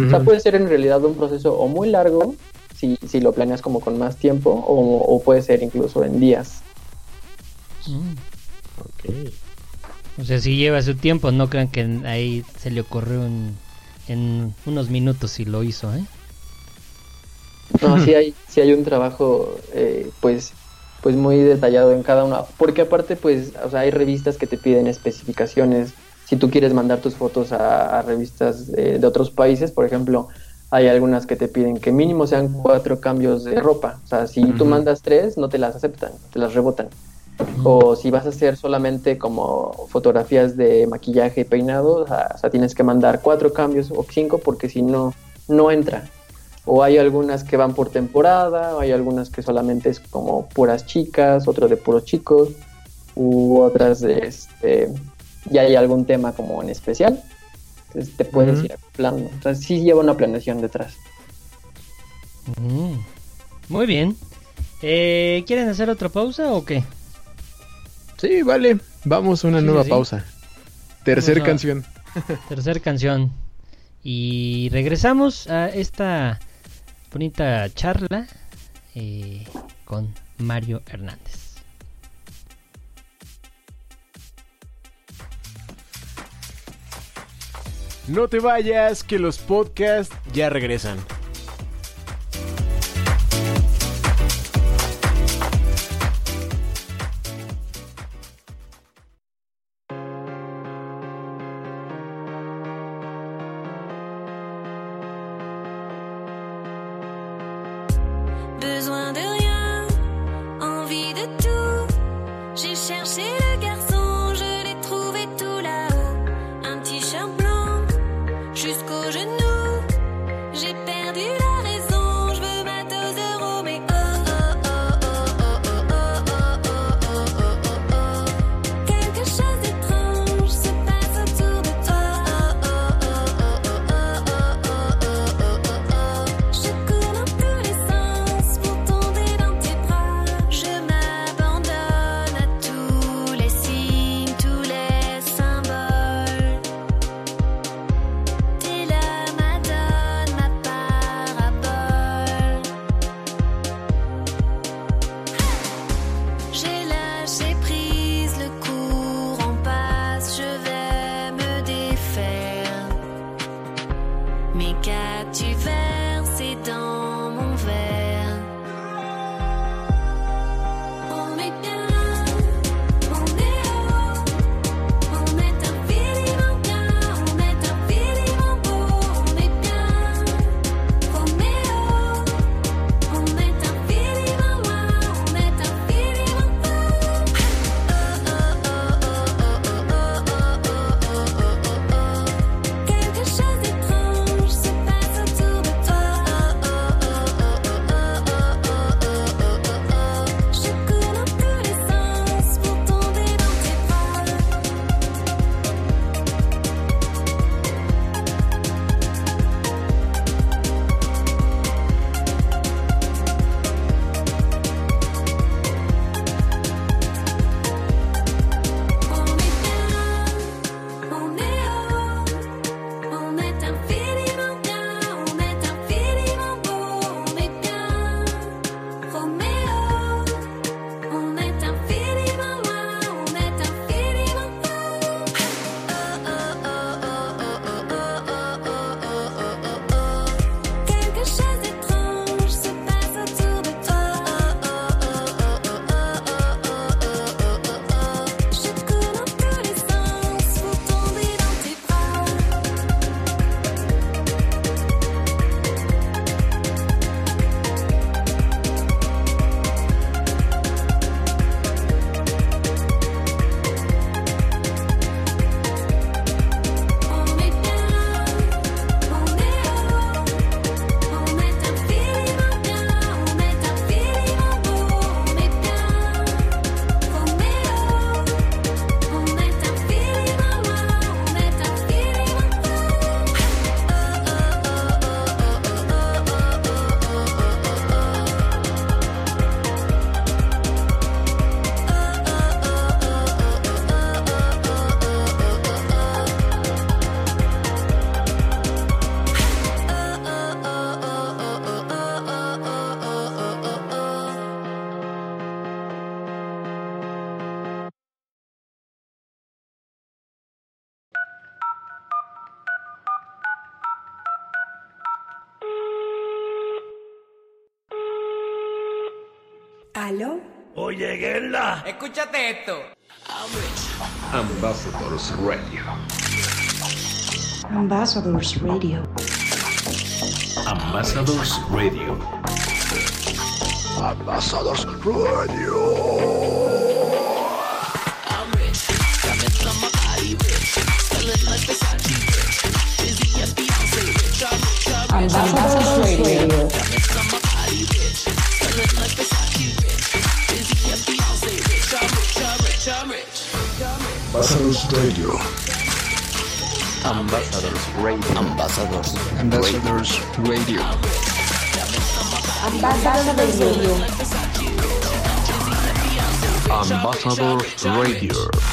Speaker 5: O sea, puede ser en realidad un proceso o muy largo, si, si lo planeas como con más tiempo, o, o puede ser incluso en días.
Speaker 4: Mm.
Speaker 2: Ok.
Speaker 4: O sea, si lleva su tiempo, no crean que ahí se le ocurrió en, en unos minutos y lo hizo, ¿eh?
Speaker 5: No, sí hay, sí hay un trabajo, eh, pues, pues muy detallado en cada una, porque aparte, pues, o sea, hay revistas que te piden especificaciones. Si tú quieres mandar tus fotos a, a revistas de, de otros países, por ejemplo, hay algunas que te piden que mínimo sean cuatro cambios de ropa. O sea, si tú mandas tres, no te las aceptan, te las rebotan. O si vas a hacer solamente como fotografías de maquillaje y peinado, o sea, o sea, tienes que mandar cuatro cambios o cinco porque si no, no entra. O hay algunas que van por temporada, o hay algunas que solamente es como puras chicas, otro de puros chicos, u otras de este, ya hay algún tema como en especial. Entonces te puedes
Speaker 3: Ujú.
Speaker 5: ir acoplando. Entonces sí lleva una planeación detrás.
Speaker 4: Mm. Muy bien. Eh, ¿Quieren hacer otra pausa o qué?
Speaker 3: Sí, vale. Vamos a una
Speaker 4: Sí,
Speaker 3: nueva
Speaker 4: sí,
Speaker 3: pausa. Tercer
Speaker 4: Vamos a-
Speaker 3: canción.
Speaker 4: Tercer canción. Y regresamos a esta bonita charla eh, con Mario Hernández.
Speaker 2: No te vayas, que los podcasts ya regresan.
Speaker 9: ¿Aló?
Speaker 10: Oye, Gerla.
Speaker 7: Escúchate esto.
Speaker 11: Ambassadors Radio.
Speaker 9: Ambassadors Radio.
Speaker 11: Ambassadors Radio.
Speaker 2: Ambassadors Radio.
Speaker 9: Ambassadors Radio.
Speaker 2: Ambassadors Radio.
Speaker 11: Ambassadors Radio. Ambassadors.
Speaker 2: Ambassadors Radio.
Speaker 9: Ambassadors Radio.
Speaker 11: Ambassadors Radio.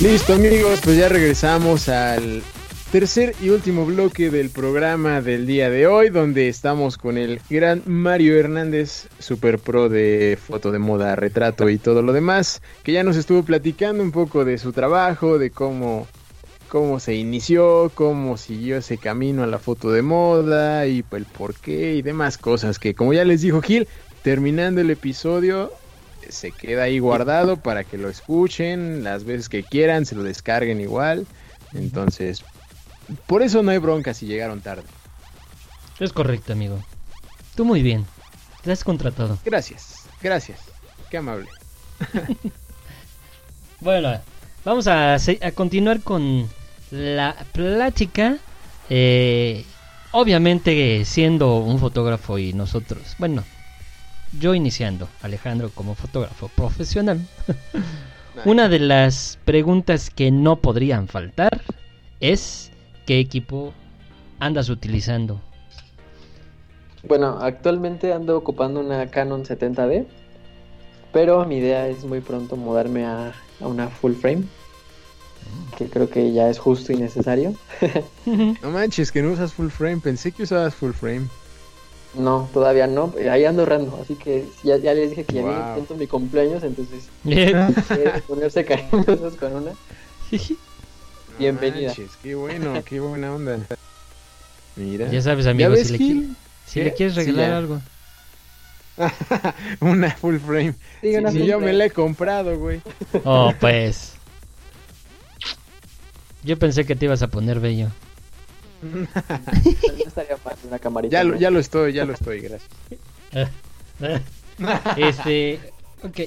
Speaker 3: Listo amigos, pues ya regresamos al tercer y último bloque del programa del día de hoy, donde estamos con el gran Mario Hernández, super pro de foto de moda, retrato y todo lo demás, que ya nos estuvo platicando un poco de su trabajo, de cómo, cómo se inició, cómo siguió ese camino a la foto de moda y el por qué y demás cosas que como ya les dijo Gil, terminando el episodio se queda ahí guardado para que lo escuchen las veces que quieran, se lo descarguen igual. Entonces, por eso no hay bronca si llegaron tarde.
Speaker 4: Es correcto, amigo. Tú muy bien. Te has contratado.
Speaker 3: Gracias, gracias. Qué amable.
Speaker 4: Bueno, vamos a, continuar con la plática. Eh, obviamente siendo un fotógrafo y nosotros, bueno, yo iniciando, Alejandro como fotógrafo profesional. Una de las preguntas que no podrían faltar es ¿qué equipo andas utilizando?
Speaker 5: Bueno, actualmente ando ocupando una Canon 70D, pero mi idea es muy pronto mudarme a, a una full frame, que creo que ya es justo y necesario.
Speaker 3: No manches, que no usas full frame. Pensé que usabas full frame.
Speaker 5: No, todavía no, ahí ando ahorrando, así que ya, ya les dije que ya
Speaker 3: Wow.
Speaker 5: viene pronto mi cumpleaños, entonces quieren ponerse cariñosos con una. Bienvenida.
Speaker 3: No manches, qué bueno, qué buena onda. Mira.
Speaker 4: ya sabes, amigo, si, le, si le quieres regalar algo.
Speaker 3: una full frame.
Speaker 5: Sí, una
Speaker 3: Si
Speaker 5: full
Speaker 3: yo me la he comprado, güey.
Speaker 4: Oh, pues. Yo pensé que te ibas a poner bello.
Speaker 5: No estaría mal una camarita.
Speaker 3: Ya lo, ya lo estoy, ya lo estoy, gracias.
Speaker 4: Este.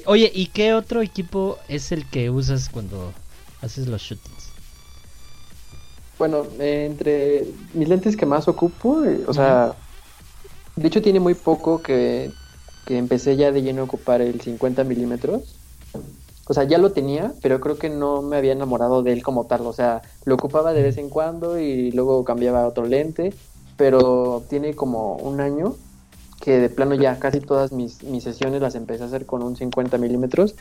Speaker 4: Oye, ¿y qué otro equipo es el que usas cuando haces los shootings?
Speaker 5: Bueno, eh, entre mis lentes que más ocupo, eh, o sea, de hecho tiene muy poco que, que empecé ya de lleno a ocupar el 50 milímetros. O sea, ya lo tenía, pero creo que no me había enamorado de él como tal. O sea, lo ocupaba de vez en cuando y luego cambiaba a otro lente, pero tiene como un año que de plano ya casi todas mis, mis sesiones las empecé a hacer con un 50 milímetros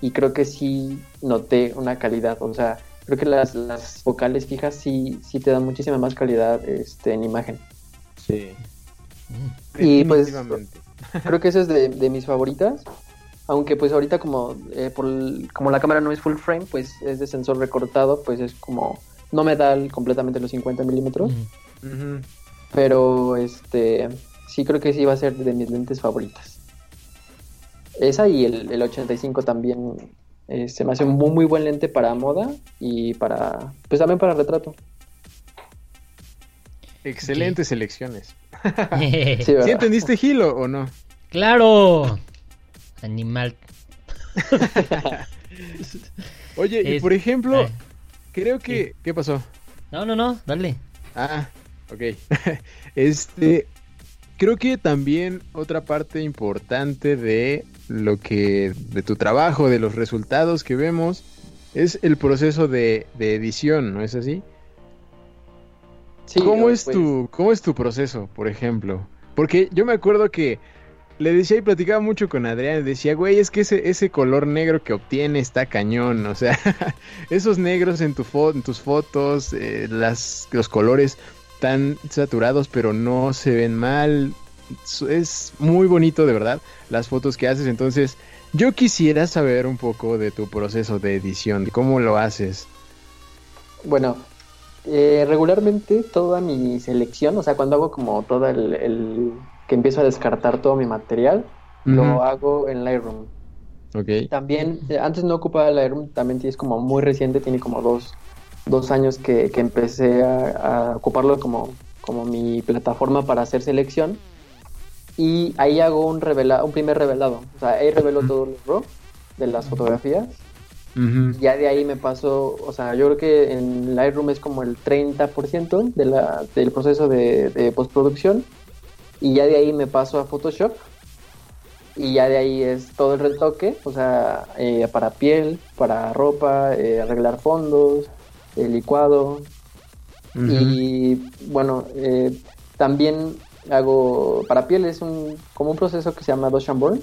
Speaker 5: y creo que sí noté una calidad. O sea, creo que las, las focales fijas sí, sí te dan muchísima más calidad este, en imagen.
Speaker 3: Sí.
Speaker 5: Y pues creo que esa es de, de mis favoritas. Aunque pues ahorita como, eh, por el- como la cámara no es full frame, pues es de sensor recortado, pues es como... No me da el- completamente los 50 milímetros. Pero este... sí creo que sí va a ser de mis lentes favoritas. Esa y el, el 85 también eh, se me hace un muy, muy buen lente para moda y para, pues también para retrato.
Speaker 3: Excelentes selecciones.
Speaker 5: Sí,
Speaker 3: ¿Sí entendiste Gilo o no?
Speaker 4: claro. Animal.
Speaker 3: Oye, y
Speaker 4: Es-
Speaker 3: por ejemplo, creo que... ¿Qué pasó?
Speaker 4: No, no, no, dale.
Speaker 3: Ah, ok. este, creo que también otra parte importante de lo que, de tu trabajo, de los resultados que vemos, es el proceso de, de edición, ¿no es así?
Speaker 5: Sí,
Speaker 3: ¿Cómo es
Speaker 5: pues,
Speaker 3: tu, cómo es tu proceso, por ejemplo? Porque yo me acuerdo que le decía y platicaba mucho con Adrián, decía, güey, es que ese, ese color negro que obtiene está cañón, o sea, esos negros en, tu en tus fotos, eh, los colores tan saturados, pero no se ven mal, es muy bonito de verdad las fotos que haces, entonces yo quisiera saber un poco de tu proceso de edición, de cómo lo haces.
Speaker 5: Bueno, eh, regularmente toda mi selección, o sea, cuando hago como todo el- que empiezo a descartar todo mi material, lo hago en Lightroom.
Speaker 3: Ok.
Speaker 5: También, eh, antes no ocupaba Lightroom, también es como muy reciente, tiene como dos, dos años que, que empecé a, a ocuparlo como, como mi plataforma para hacer selección. Y ahí hago un, revela, un primer revelado. O sea, ahí revelo todos los RAW de las fotografías.
Speaker 3: Ujú.
Speaker 5: Ya de ahí me paso, o sea, yo creo que en Lightroom es como el 30% de la, del proceso de, de postproducción. Y ya de ahí me paso a Photoshop. Y ya de ahí es todo el retoque, o sea, eh, para piel, para ropa, eh, arreglar fondos, el licuado. Y bueno, eh, también hago, para piel es un, como un proceso que se llama Burn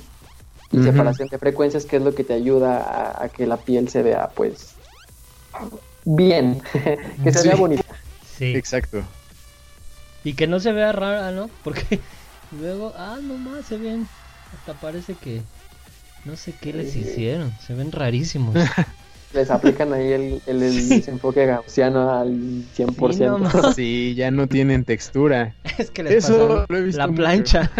Speaker 5: y separación de frecuencias, que es lo que te ayuda a, a que la piel se vea, pues, bien, que se
Speaker 3: Sí.
Speaker 5: vea bonita.
Speaker 4: Sí.
Speaker 3: Exacto.
Speaker 4: Y que no se vea rara, ¿no? Porque luego, ah, nomás se ven. Hasta parece que. No sé qué les
Speaker 5: Sí.
Speaker 4: hicieron. Se ven rarísimos.
Speaker 5: Les aplican ahí el, el, el desenfoque gaussiano al 100%.
Speaker 4: Sí, no
Speaker 3: Sí, ya no tienen textura.
Speaker 4: es que les
Speaker 3: Eso
Speaker 4: pasaron
Speaker 3: lo he visto
Speaker 4: la
Speaker 3: mucho.
Speaker 4: plancha.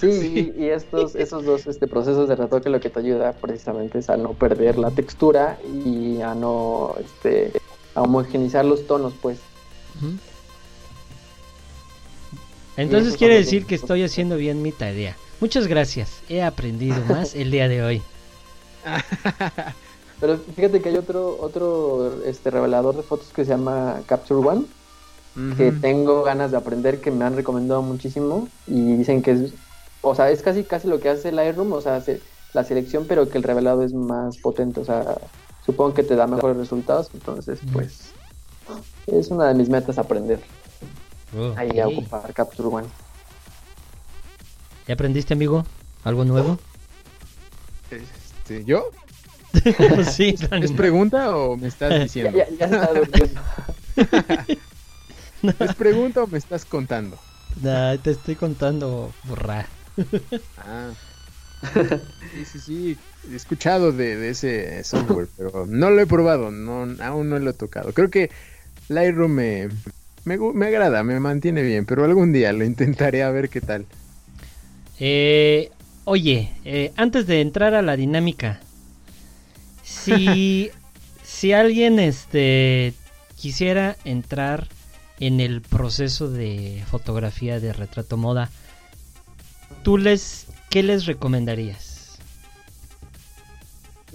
Speaker 5: Sí, Y, y estos, esos dos este, procesos de retoque lo que te ayuda precisamente es a no perder la textura y a no este, a homogenizar los tonos, pues.
Speaker 4: Entonces quiere
Speaker 5: los
Speaker 4: decir que estoy haciendo bien mi tarea. Muchas gracias. He aprendido más el día de hoy.
Speaker 5: Pero fíjate que hay otro otro este revelador de fotos que se llama Capture One, que tengo ganas de aprender, que me han recomendado muchísimo y dicen que es, o sea, es casi casi lo que hace Lightroom, o sea, hace la selección, pero que el revelado es más potente, o sea, supongo que te da mejores resultados, entonces pues es una de mis metas aprender ahí a ocupar Capture One.
Speaker 4: ¿Ya aprendiste, amigo? ¿Algo nuevo?
Speaker 3: Este, ¿Yo?
Speaker 4: sí,
Speaker 3: ¿Es pregunta o me estás
Speaker 5: Ya,
Speaker 3: diciendo?
Speaker 5: ya, ya se está durmiendo.
Speaker 3: ¿Es pregunta o me estás contando?
Speaker 4: Nah, te estoy contando, burra.
Speaker 3: Ah. Sí, sí, sí. He escuchado de, de ese software, pero no lo he probado, no, aún no lo he tocado. Creo que Lightroom me, me, me agrada, me mantiene bien, pero algún día lo intentaré a ver qué tal.
Speaker 4: Eh, oye, eh, antes de entrar a la dinámica, si, si alguien este, quisiera entrar en el proceso de fotografía de retrato moda, ¿tú les, qué les recomendarías?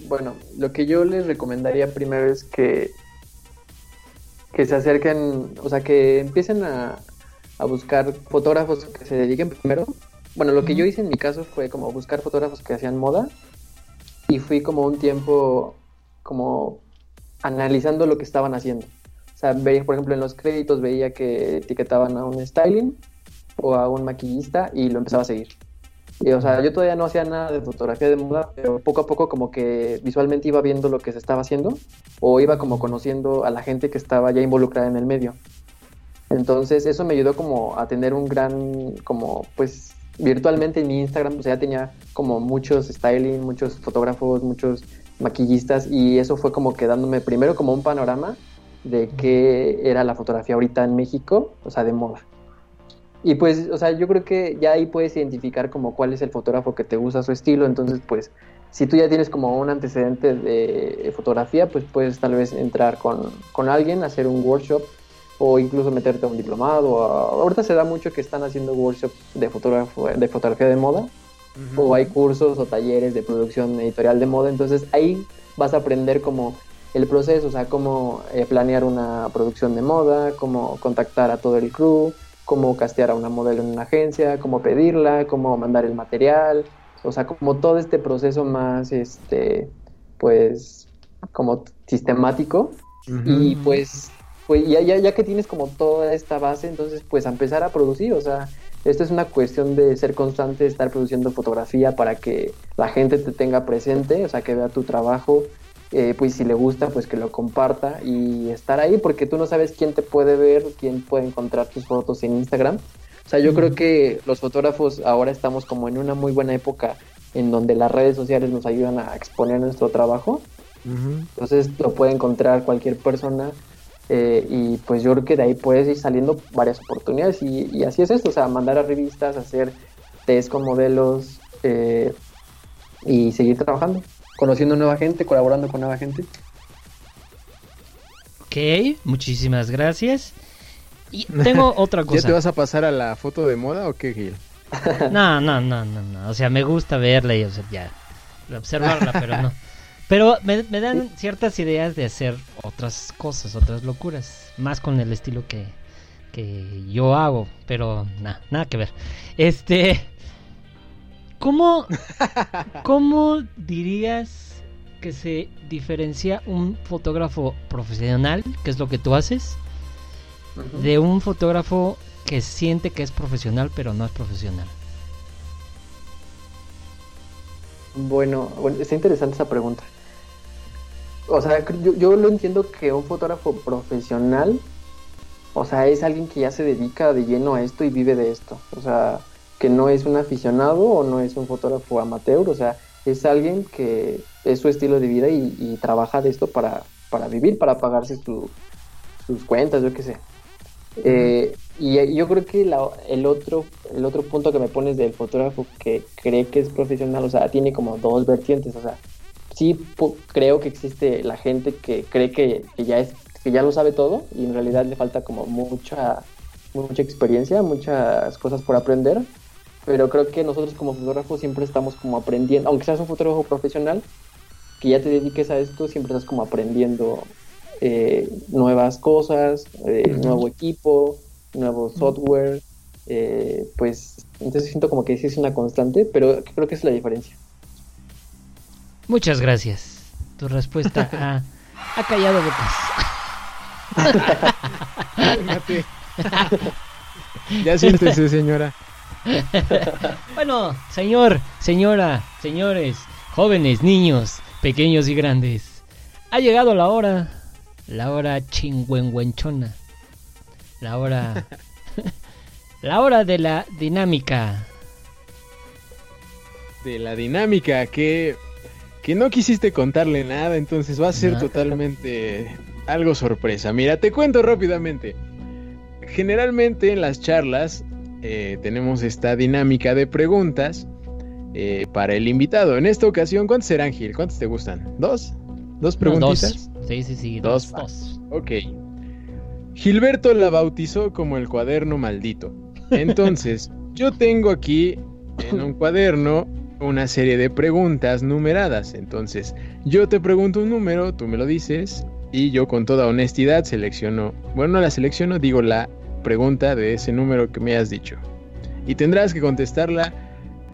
Speaker 5: Bueno, lo que yo les recomendaría primero es que que se acerquen, o sea, que empiecen a, a buscar fotógrafos que se dediquen primero. Bueno, lo que yo hice en mi caso fue como buscar fotógrafos que hacían moda y fui como un tiempo como analizando lo que estaban haciendo. O sea, veía, por ejemplo, en los créditos veía que etiquetaban a un styling o a un maquillista y lo empezaba a seguir. Y, o sea, yo todavía no hacía nada de fotografía de moda, pero poco a poco como que visualmente iba viendo lo que se estaba haciendo o iba como conociendo a la gente que estaba ya involucrada en el medio. Entonces eso me ayudó como a tener un gran, como pues virtualmente en mi Instagram, o sea, ya tenía como muchos styling, muchos fotógrafos, muchos maquillistas y eso fue como que dándome primero como un panorama de qué era la fotografía ahorita en México, o sea, de moda. Y pues, o sea, yo creo que ya ahí puedes identificar como cuál es el fotógrafo que te gusta su estilo. Entonces, pues, si tú ya tienes como un antecedente de fotografía, pues puedes tal vez entrar con, con alguien, hacer un workshop o incluso meterte a un diplomado. A- ahorita se da mucho que están haciendo workshops de, fotógrafo, de fotografía de moda o hay cursos o talleres de producción editorial de moda, entonces ahí vas a aprender como el proceso, o sea, cómo eh, planear una producción de moda, cómo contactar a todo el crew, cómo castear a una modelo en una agencia, cómo pedirla, cómo mandar el material, o sea, como todo este proceso más, este, pues, como sistemático. Y pues, pues ya, ya, ya que tienes como toda esta base, entonces pues a empezar a producir, o sea, esto es una cuestión de ser constante, estar produciendo fotografía para que la gente te tenga presente, o sea, que vea tu trabajo, eh, pues si le gusta, pues que lo comparta y estar ahí, porque tú no sabes quién te puede ver, quién puede encontrar tus fotos en Instagram. O sea, yo creo que los fotógrafos ahora estamos como en una muy buena época en donde las redes sociales nos ayudan a exponer nuestro trabajo. Entonces lo puede encontrar cualquier persona eh, y pues yo creo que de ahí puedes ir saliendo varias oportunidades y, y así es esto, o sea, mandar a revistas, hacer test con modelos eh, y seguir trabajando, conociendo nueva gente, colaborando con nueva gente.
Speaker 4: Ok, muchísimas gracias. Y tengo otra
Speaker 3: ¿Ya
Speaker 4: cosa.
Speaker 3: te vas a pasar a la foto de moda o qué, Gil?
Speaker 4: No, no, no, no, no. O sea, me gusta verla y o sea, ya observarla, pero no. Pero me, me dan ciertas ideas de hacer otras cosas, otras locuras, más con el estilo que, que yo hago, pero nada, nada que ver. Este, ¿cómo, cómo dirías que se diferencia un fotógrafo profesional, que es lo que tú haces, de un fotógrafo que siente que es profesional pero no es profesional?
Speaker 5: Bueno, bueno, está interesante esa pregunta. O sea, yo, yo lo entiendo que un fotógrafo profesional, o sea, es alguien que ya se dedica de lleno a esto y vive de esto. O sea, que no es un aficionado o no es un fotógrafo amateur, o sea, es alguien que es su estilo de vida y, y trabaja de esto para, para vivir, para pagarse su- sus cuentas, yo qué sé. Eh, y y yo creo que la- el, otro, el otro punto que me pones del fotógrafo que cree que es profesional, o sea, tiene como dos vertientes, o sea, sí creo que existe la gente que cree que, que ya es que ya lo sabe todo y en realidad le falta como mucha mucha experiencia, muchas cosas por aprender, pero creo que nosotros como fotógrafos siempre estamos como aprendiendo, aunque seas un fotógrafo profesional, que ya te dediques a esto, siempre estás como aprendiendo eh, nuevas cosas, eh, nuevo equipo, nuevo software, eh, pues entonces siento como que sí es una constante, pero creo que es la diferencia.
Speaker 4: Muchas gracias. Tu respuesta ha, ha callado bocas.
Speaker 3: Ya siéntese, señora.
Speaker 4: Bueno, señor, señora, señores, jóvenes, niños, pequeños y grandes. Ha llegado la hora, la hora chingüengüenchona. La hora la hora de la dinámica.
Speaker 3: De la dinámica que, que no quisiste contarle nada, entonces va a ser totalmente algo sorpresa. Mira, te cuento rápidamente. Generalmente en las charlas eh, tenemos esta dinámica de preguntas eh, para el invitado. En esta ocasión, ¿cuántos serán, Gil? ¿Cuántos te gustan? ¿Dos? ¿Dos
Speaker 4: No,
Speaker 3: preguntitas?
Speaker 4: dos. Sí, sí, sí,
Speaker 3: Dos
Speaker 4: dos, dos.
Speaker 3: Ok. Gilberto la bautizó como el cuaderno maldito. Entonces, yo tengo aquí en un cuaderno una serie de preguntas numeradas. Entonces, yo te pregunto un número, tú me lo dices y yo con toda honestidad selecciono, bueno, no la selecciono, digo la pregunta de ese número que me has dicho. Y tendrás que contestarla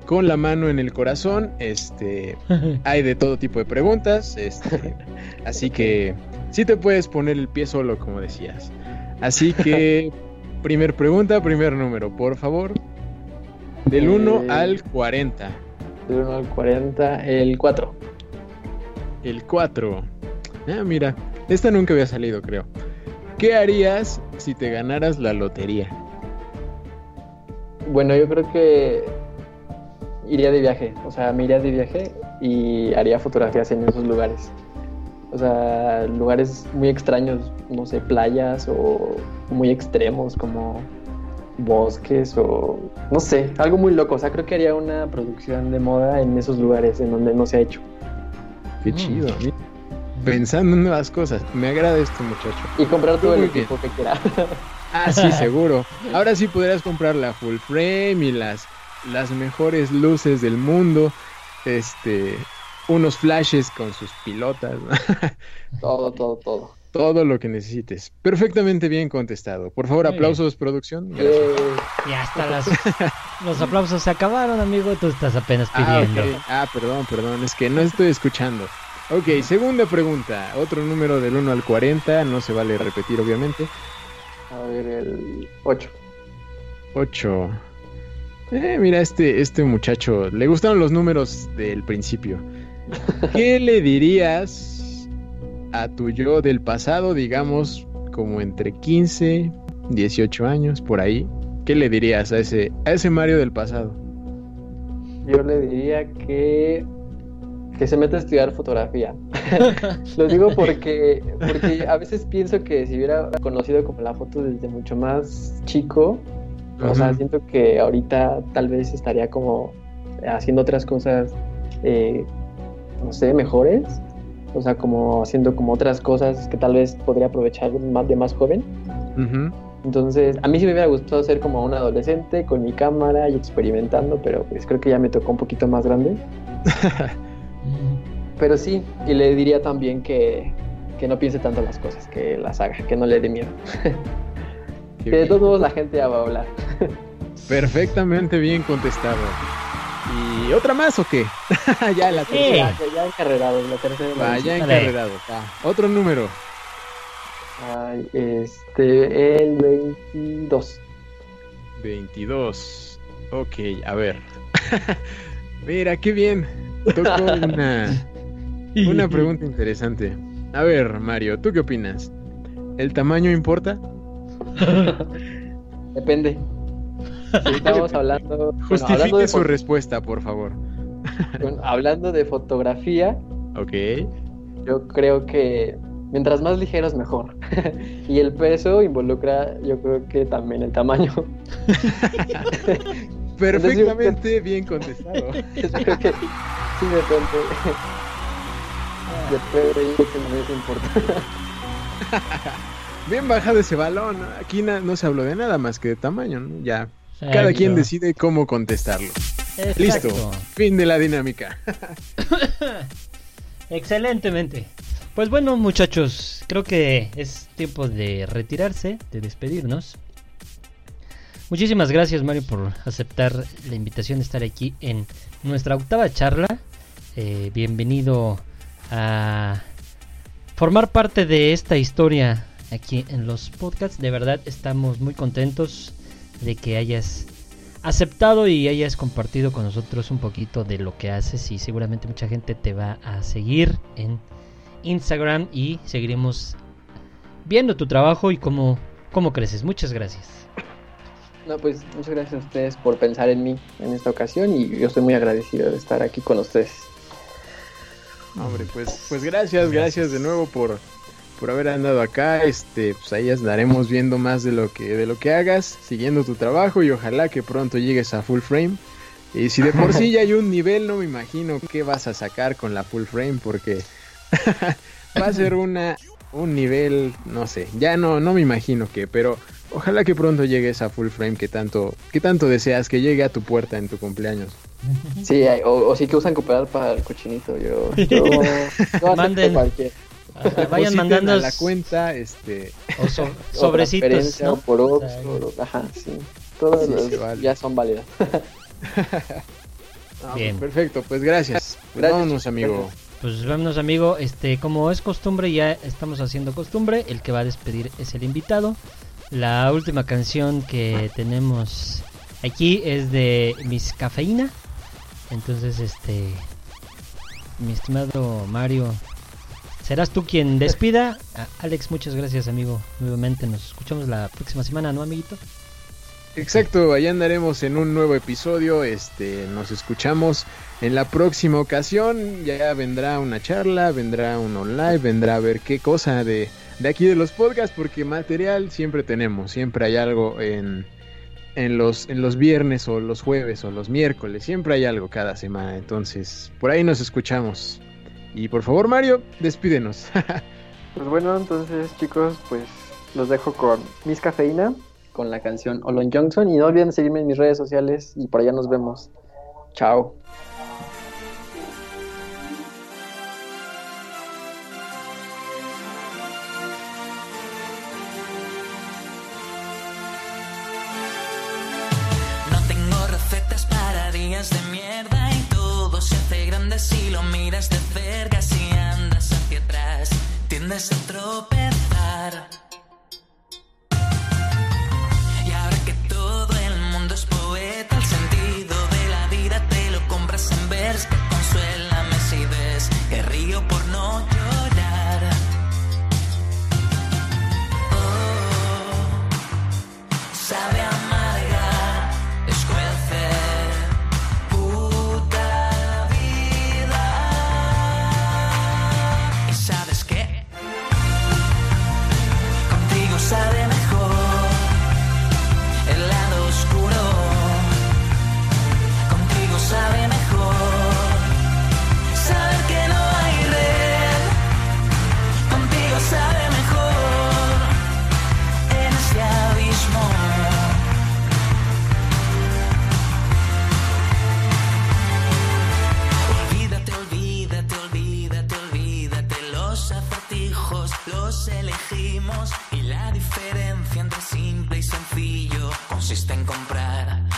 Speaker 3: con la mano en el corazón. Este, hay de todo tipo de preguntas, este, así que sí te puedes poner el pie solo, como decías. Así que, primer pregunta, primer número, por favor. Del 1
Speaker 5: Eh.
Speaker 3: al 40.
Speaker 5: Del 1 al 40, el 4.
Speaker 3: El 4. Ah, mira, esta nunca había salido, creo. ¿Qué harías si te ganaras la lotería?
Speaker 5: Bueno, yo creo que iría de viaje, o sea, me iría de viaje y haría fotografías en esos lugares. O sea, lugares muy extraños, no sé, playas o muy extremos como bosques o no sé, algo muy loco. O sea, creo que haría una producción de moda en esos lugares en donde no se ha hecho.
Speaker 3: Qué
Speaker 4: Mm.
Speaker 3: chido. mira. Pensando en nuevas cosas. Me agrada esto, muchacho.
Speaker 5: Y comprar todo el equipo que quiera.
Speaker 3: Ah, sí, seguro. Ahora sí podrás comprar la full frame y las, las mejores luces del mundo. Este, unos flashes con sus pilotas. ¿no?
Speaker 5: todo, todo, todo.
Speaker 3: Todo lo que necesites. Perfectamente bien contestado. Por favor,
Speaker 4: Muy
Speaker 3: aplausos, producción. Gracias.
Speaker 4: Ya hasta las... los aplausos se acabaron, amigo. Tú estás apenas
Speaker 3: Ah,
Speaker 4: pidiendo.
Speaker 3: Ah, perdón, perdón. Es que no estoy escuchando. Ok, segunda pregunta. Otro número del 1 al 40. No se vale repetir, obviamente.
Speaker 5: a ver, el 8.
Speaker 3: 8. Eh, mira, este, este muchacho, le gustaron los números del principio. ¿Qué le dirías a tu yo del pasado, digamos, como entre 15, 18 años, por ahí? ¿Qué le dirías a ese, a ese Mario del pasado?
Speaker 5: Yo le diría que que se meta a estudiar fotografía. Lo digo porque porque a veces pienso que si hubiera conocido como la foto desde mucho más chico, o sea, siento que ahorita tal vez estaría como haciendo otras cosas, eh, no sé, mejores. O sea, como haciendo como otras cosas que tal vez podría aprovechar más de más joven. Entonces, a mí sí me hubiera gustado ser como un adolescente con mi cámara y experimentando, pero pues creo que ya me tocó un poquito más grande. Pero sí, y le diría también que, que no piense tanto las cosas, que las haga, que no le dé miedo. Que de todos modos la gente ya va a hablar.
Speaker 3: Perfectamente bien contestado. ¿Y otra más o qué? ya la tercera.
Speaker 5: Ya, ya encarrerado, la tercera. la
Speaker 3: Va, ya
Speaker 5: vencida.
Speaker 4: Dale.
Speaker 3: encarrerado. va. Otro número.
Speaker 5: Ay, este, el 22.
Speaker 3: 22. Ok, a ver. Mira, qué bien. Tocó una, una pregunta interesante. A ver, Mario, ¿tú qué opinas? ¿El tamaño importa?
Speaker 5: Depende. Si estamos hablando, bueno,
Speaker 3: Justifique
Speaker 5: hablando, de
Speaker 3: su respuesta, por favor.
Speaker 5: bueno, hablando de fotografía,
Speaker 3: Ok.
Speaker 5: Yo creo que mientras más ligeros mejor. y el peso involucra, yo creo que también el tamaño.
Speaker 3: Perfectamente bien contestado.
Speaker 5: creo que sí depende. Depende, yo creo que no es importante.
Speaker 3: Bien bajado ese balón. Aquí no se habló de nada más que de tamaño, ¿no? Ya. Cada
Speaker 4: Exacto.
Speaker 3: quien decide cómo contestarlo.
Speaker 4: Exacto.
Speaker 3: Listo. Fin de la dinámica.
Speaker 4: Excelentemente. Pues bueno, muchachos, creo que es tiempo de retirarse, de despedirnos. Muchísimas gracias, Mario, por aceptar la invitación de estar aquí en nuestra octava charla. Eh, bienvenido a formar parte de esta historia aquí en los podcasts. De verdad, estamos muy contentos de que hayas aceptado y hayas compartido con nosotros un poquito de lo que haces y seguramente mucha gente te va a seguir en Instagram y seguiremos viendo tu trabajo y cómo, cómo creces. Muchas gracias.
Speaker 5: No, pues muchas gracias a ustedes por pensar en mí en esta ocasión y yo estoy muy agradecido de estar aquí con ustedes.
Speaker 3: Hombre, pues, pues gracias, gracias de nuevo por, por haber andado acá. Este, pues ahí estaremos viendo más de lo que, de lo que hagas, siguiendo tu trabajo y ojalá que pronto llegues a full frame. Y si de por sí ya hay un nivel, no me imagino qué vas a sacar con la full frame, porque va a ser una un nivel, no sé, ya no, no me imagino qué, pero ojalá que pronto llegues a full frame que tanto, que tanto deseas que llegue a tu puerta en tu cumpleaños.
Speaker 5: Sí, hay- o, o sí que usan cooperar para el cochinito. Yo, yo, yo acepto
Speaker 4: Manden.
Speaker 5: cualquier
Speaker 4: Vayan
Speaker 3: Depositen
Speaker 4: mandando
Speaker 3: a la cuenta, este,
Speaker 4: o so-
Speaker 5: o
Speaker 4: sobrecitos, ¿no?
Speaker 5: o por Ox,
Speaker 4: O sea,
Speaker 5: o- ajá, sí. Todas
Speaker 3: Sí,
Speaker 5: las
Speaker 3: se vale.
Speaker 5: ya son válidas.
Speaker 3: Ah,
Speaker 4: Bien.
Speaker 3: Perfecto, pues gracias. Pues
Speaker 5: Gracias,
Speaker 3: vámonos, amigo.
Speaker 4: Pues vámonos amigo, este como es costumbre ya estamos haciendo costumbre, el que va a despedir es el invitado. La última canción que tenemos aquí es de Miss Cafeína. Entonces este mi estimado Mario, serás tú quien despida. Alex, muchas gracias amigo. Nuevamente nos escuchamos la próxima semana, ¿no, amiguito?
Speaker 3: Exacto, allá andaremos en un nuevo episodio. Este, nos escuchamos en la próxima ocasión. Ya vendrá una charla, vendrá un online, vendrá a ver qué cosa de, de aquí de los podcasts, porque material siempre tenemos, siempre hay algo en, en, los, en los viernes o los jueves o los miércoles, siempre hay algo cada semana. Entonces, por ahí nos escuchamos. Y por favor, Mario, despídenos.
Speaker 5: pues bueno, entonces chicos, pues los dejo con mis cafeína con la canción Olon Johnson. Y no olviden seguirme en mis redes sociales y por allá nos vemos. Chao.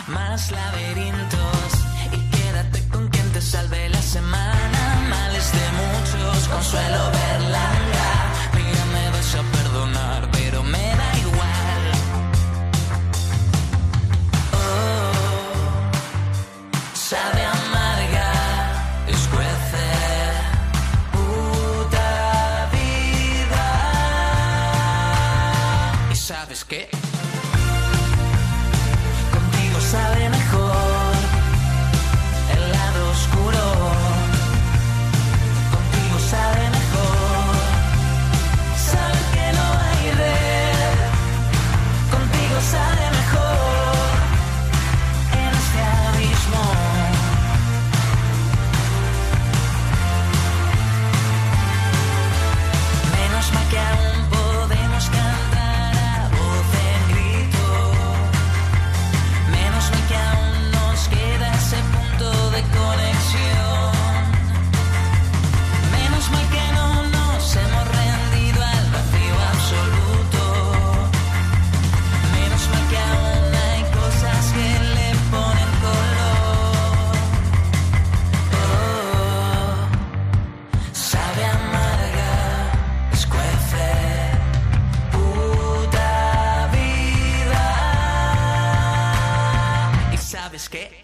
Speaker 7: más laberintos y quédate con quien te salve la semana. Males de muchos, consuelo verla. que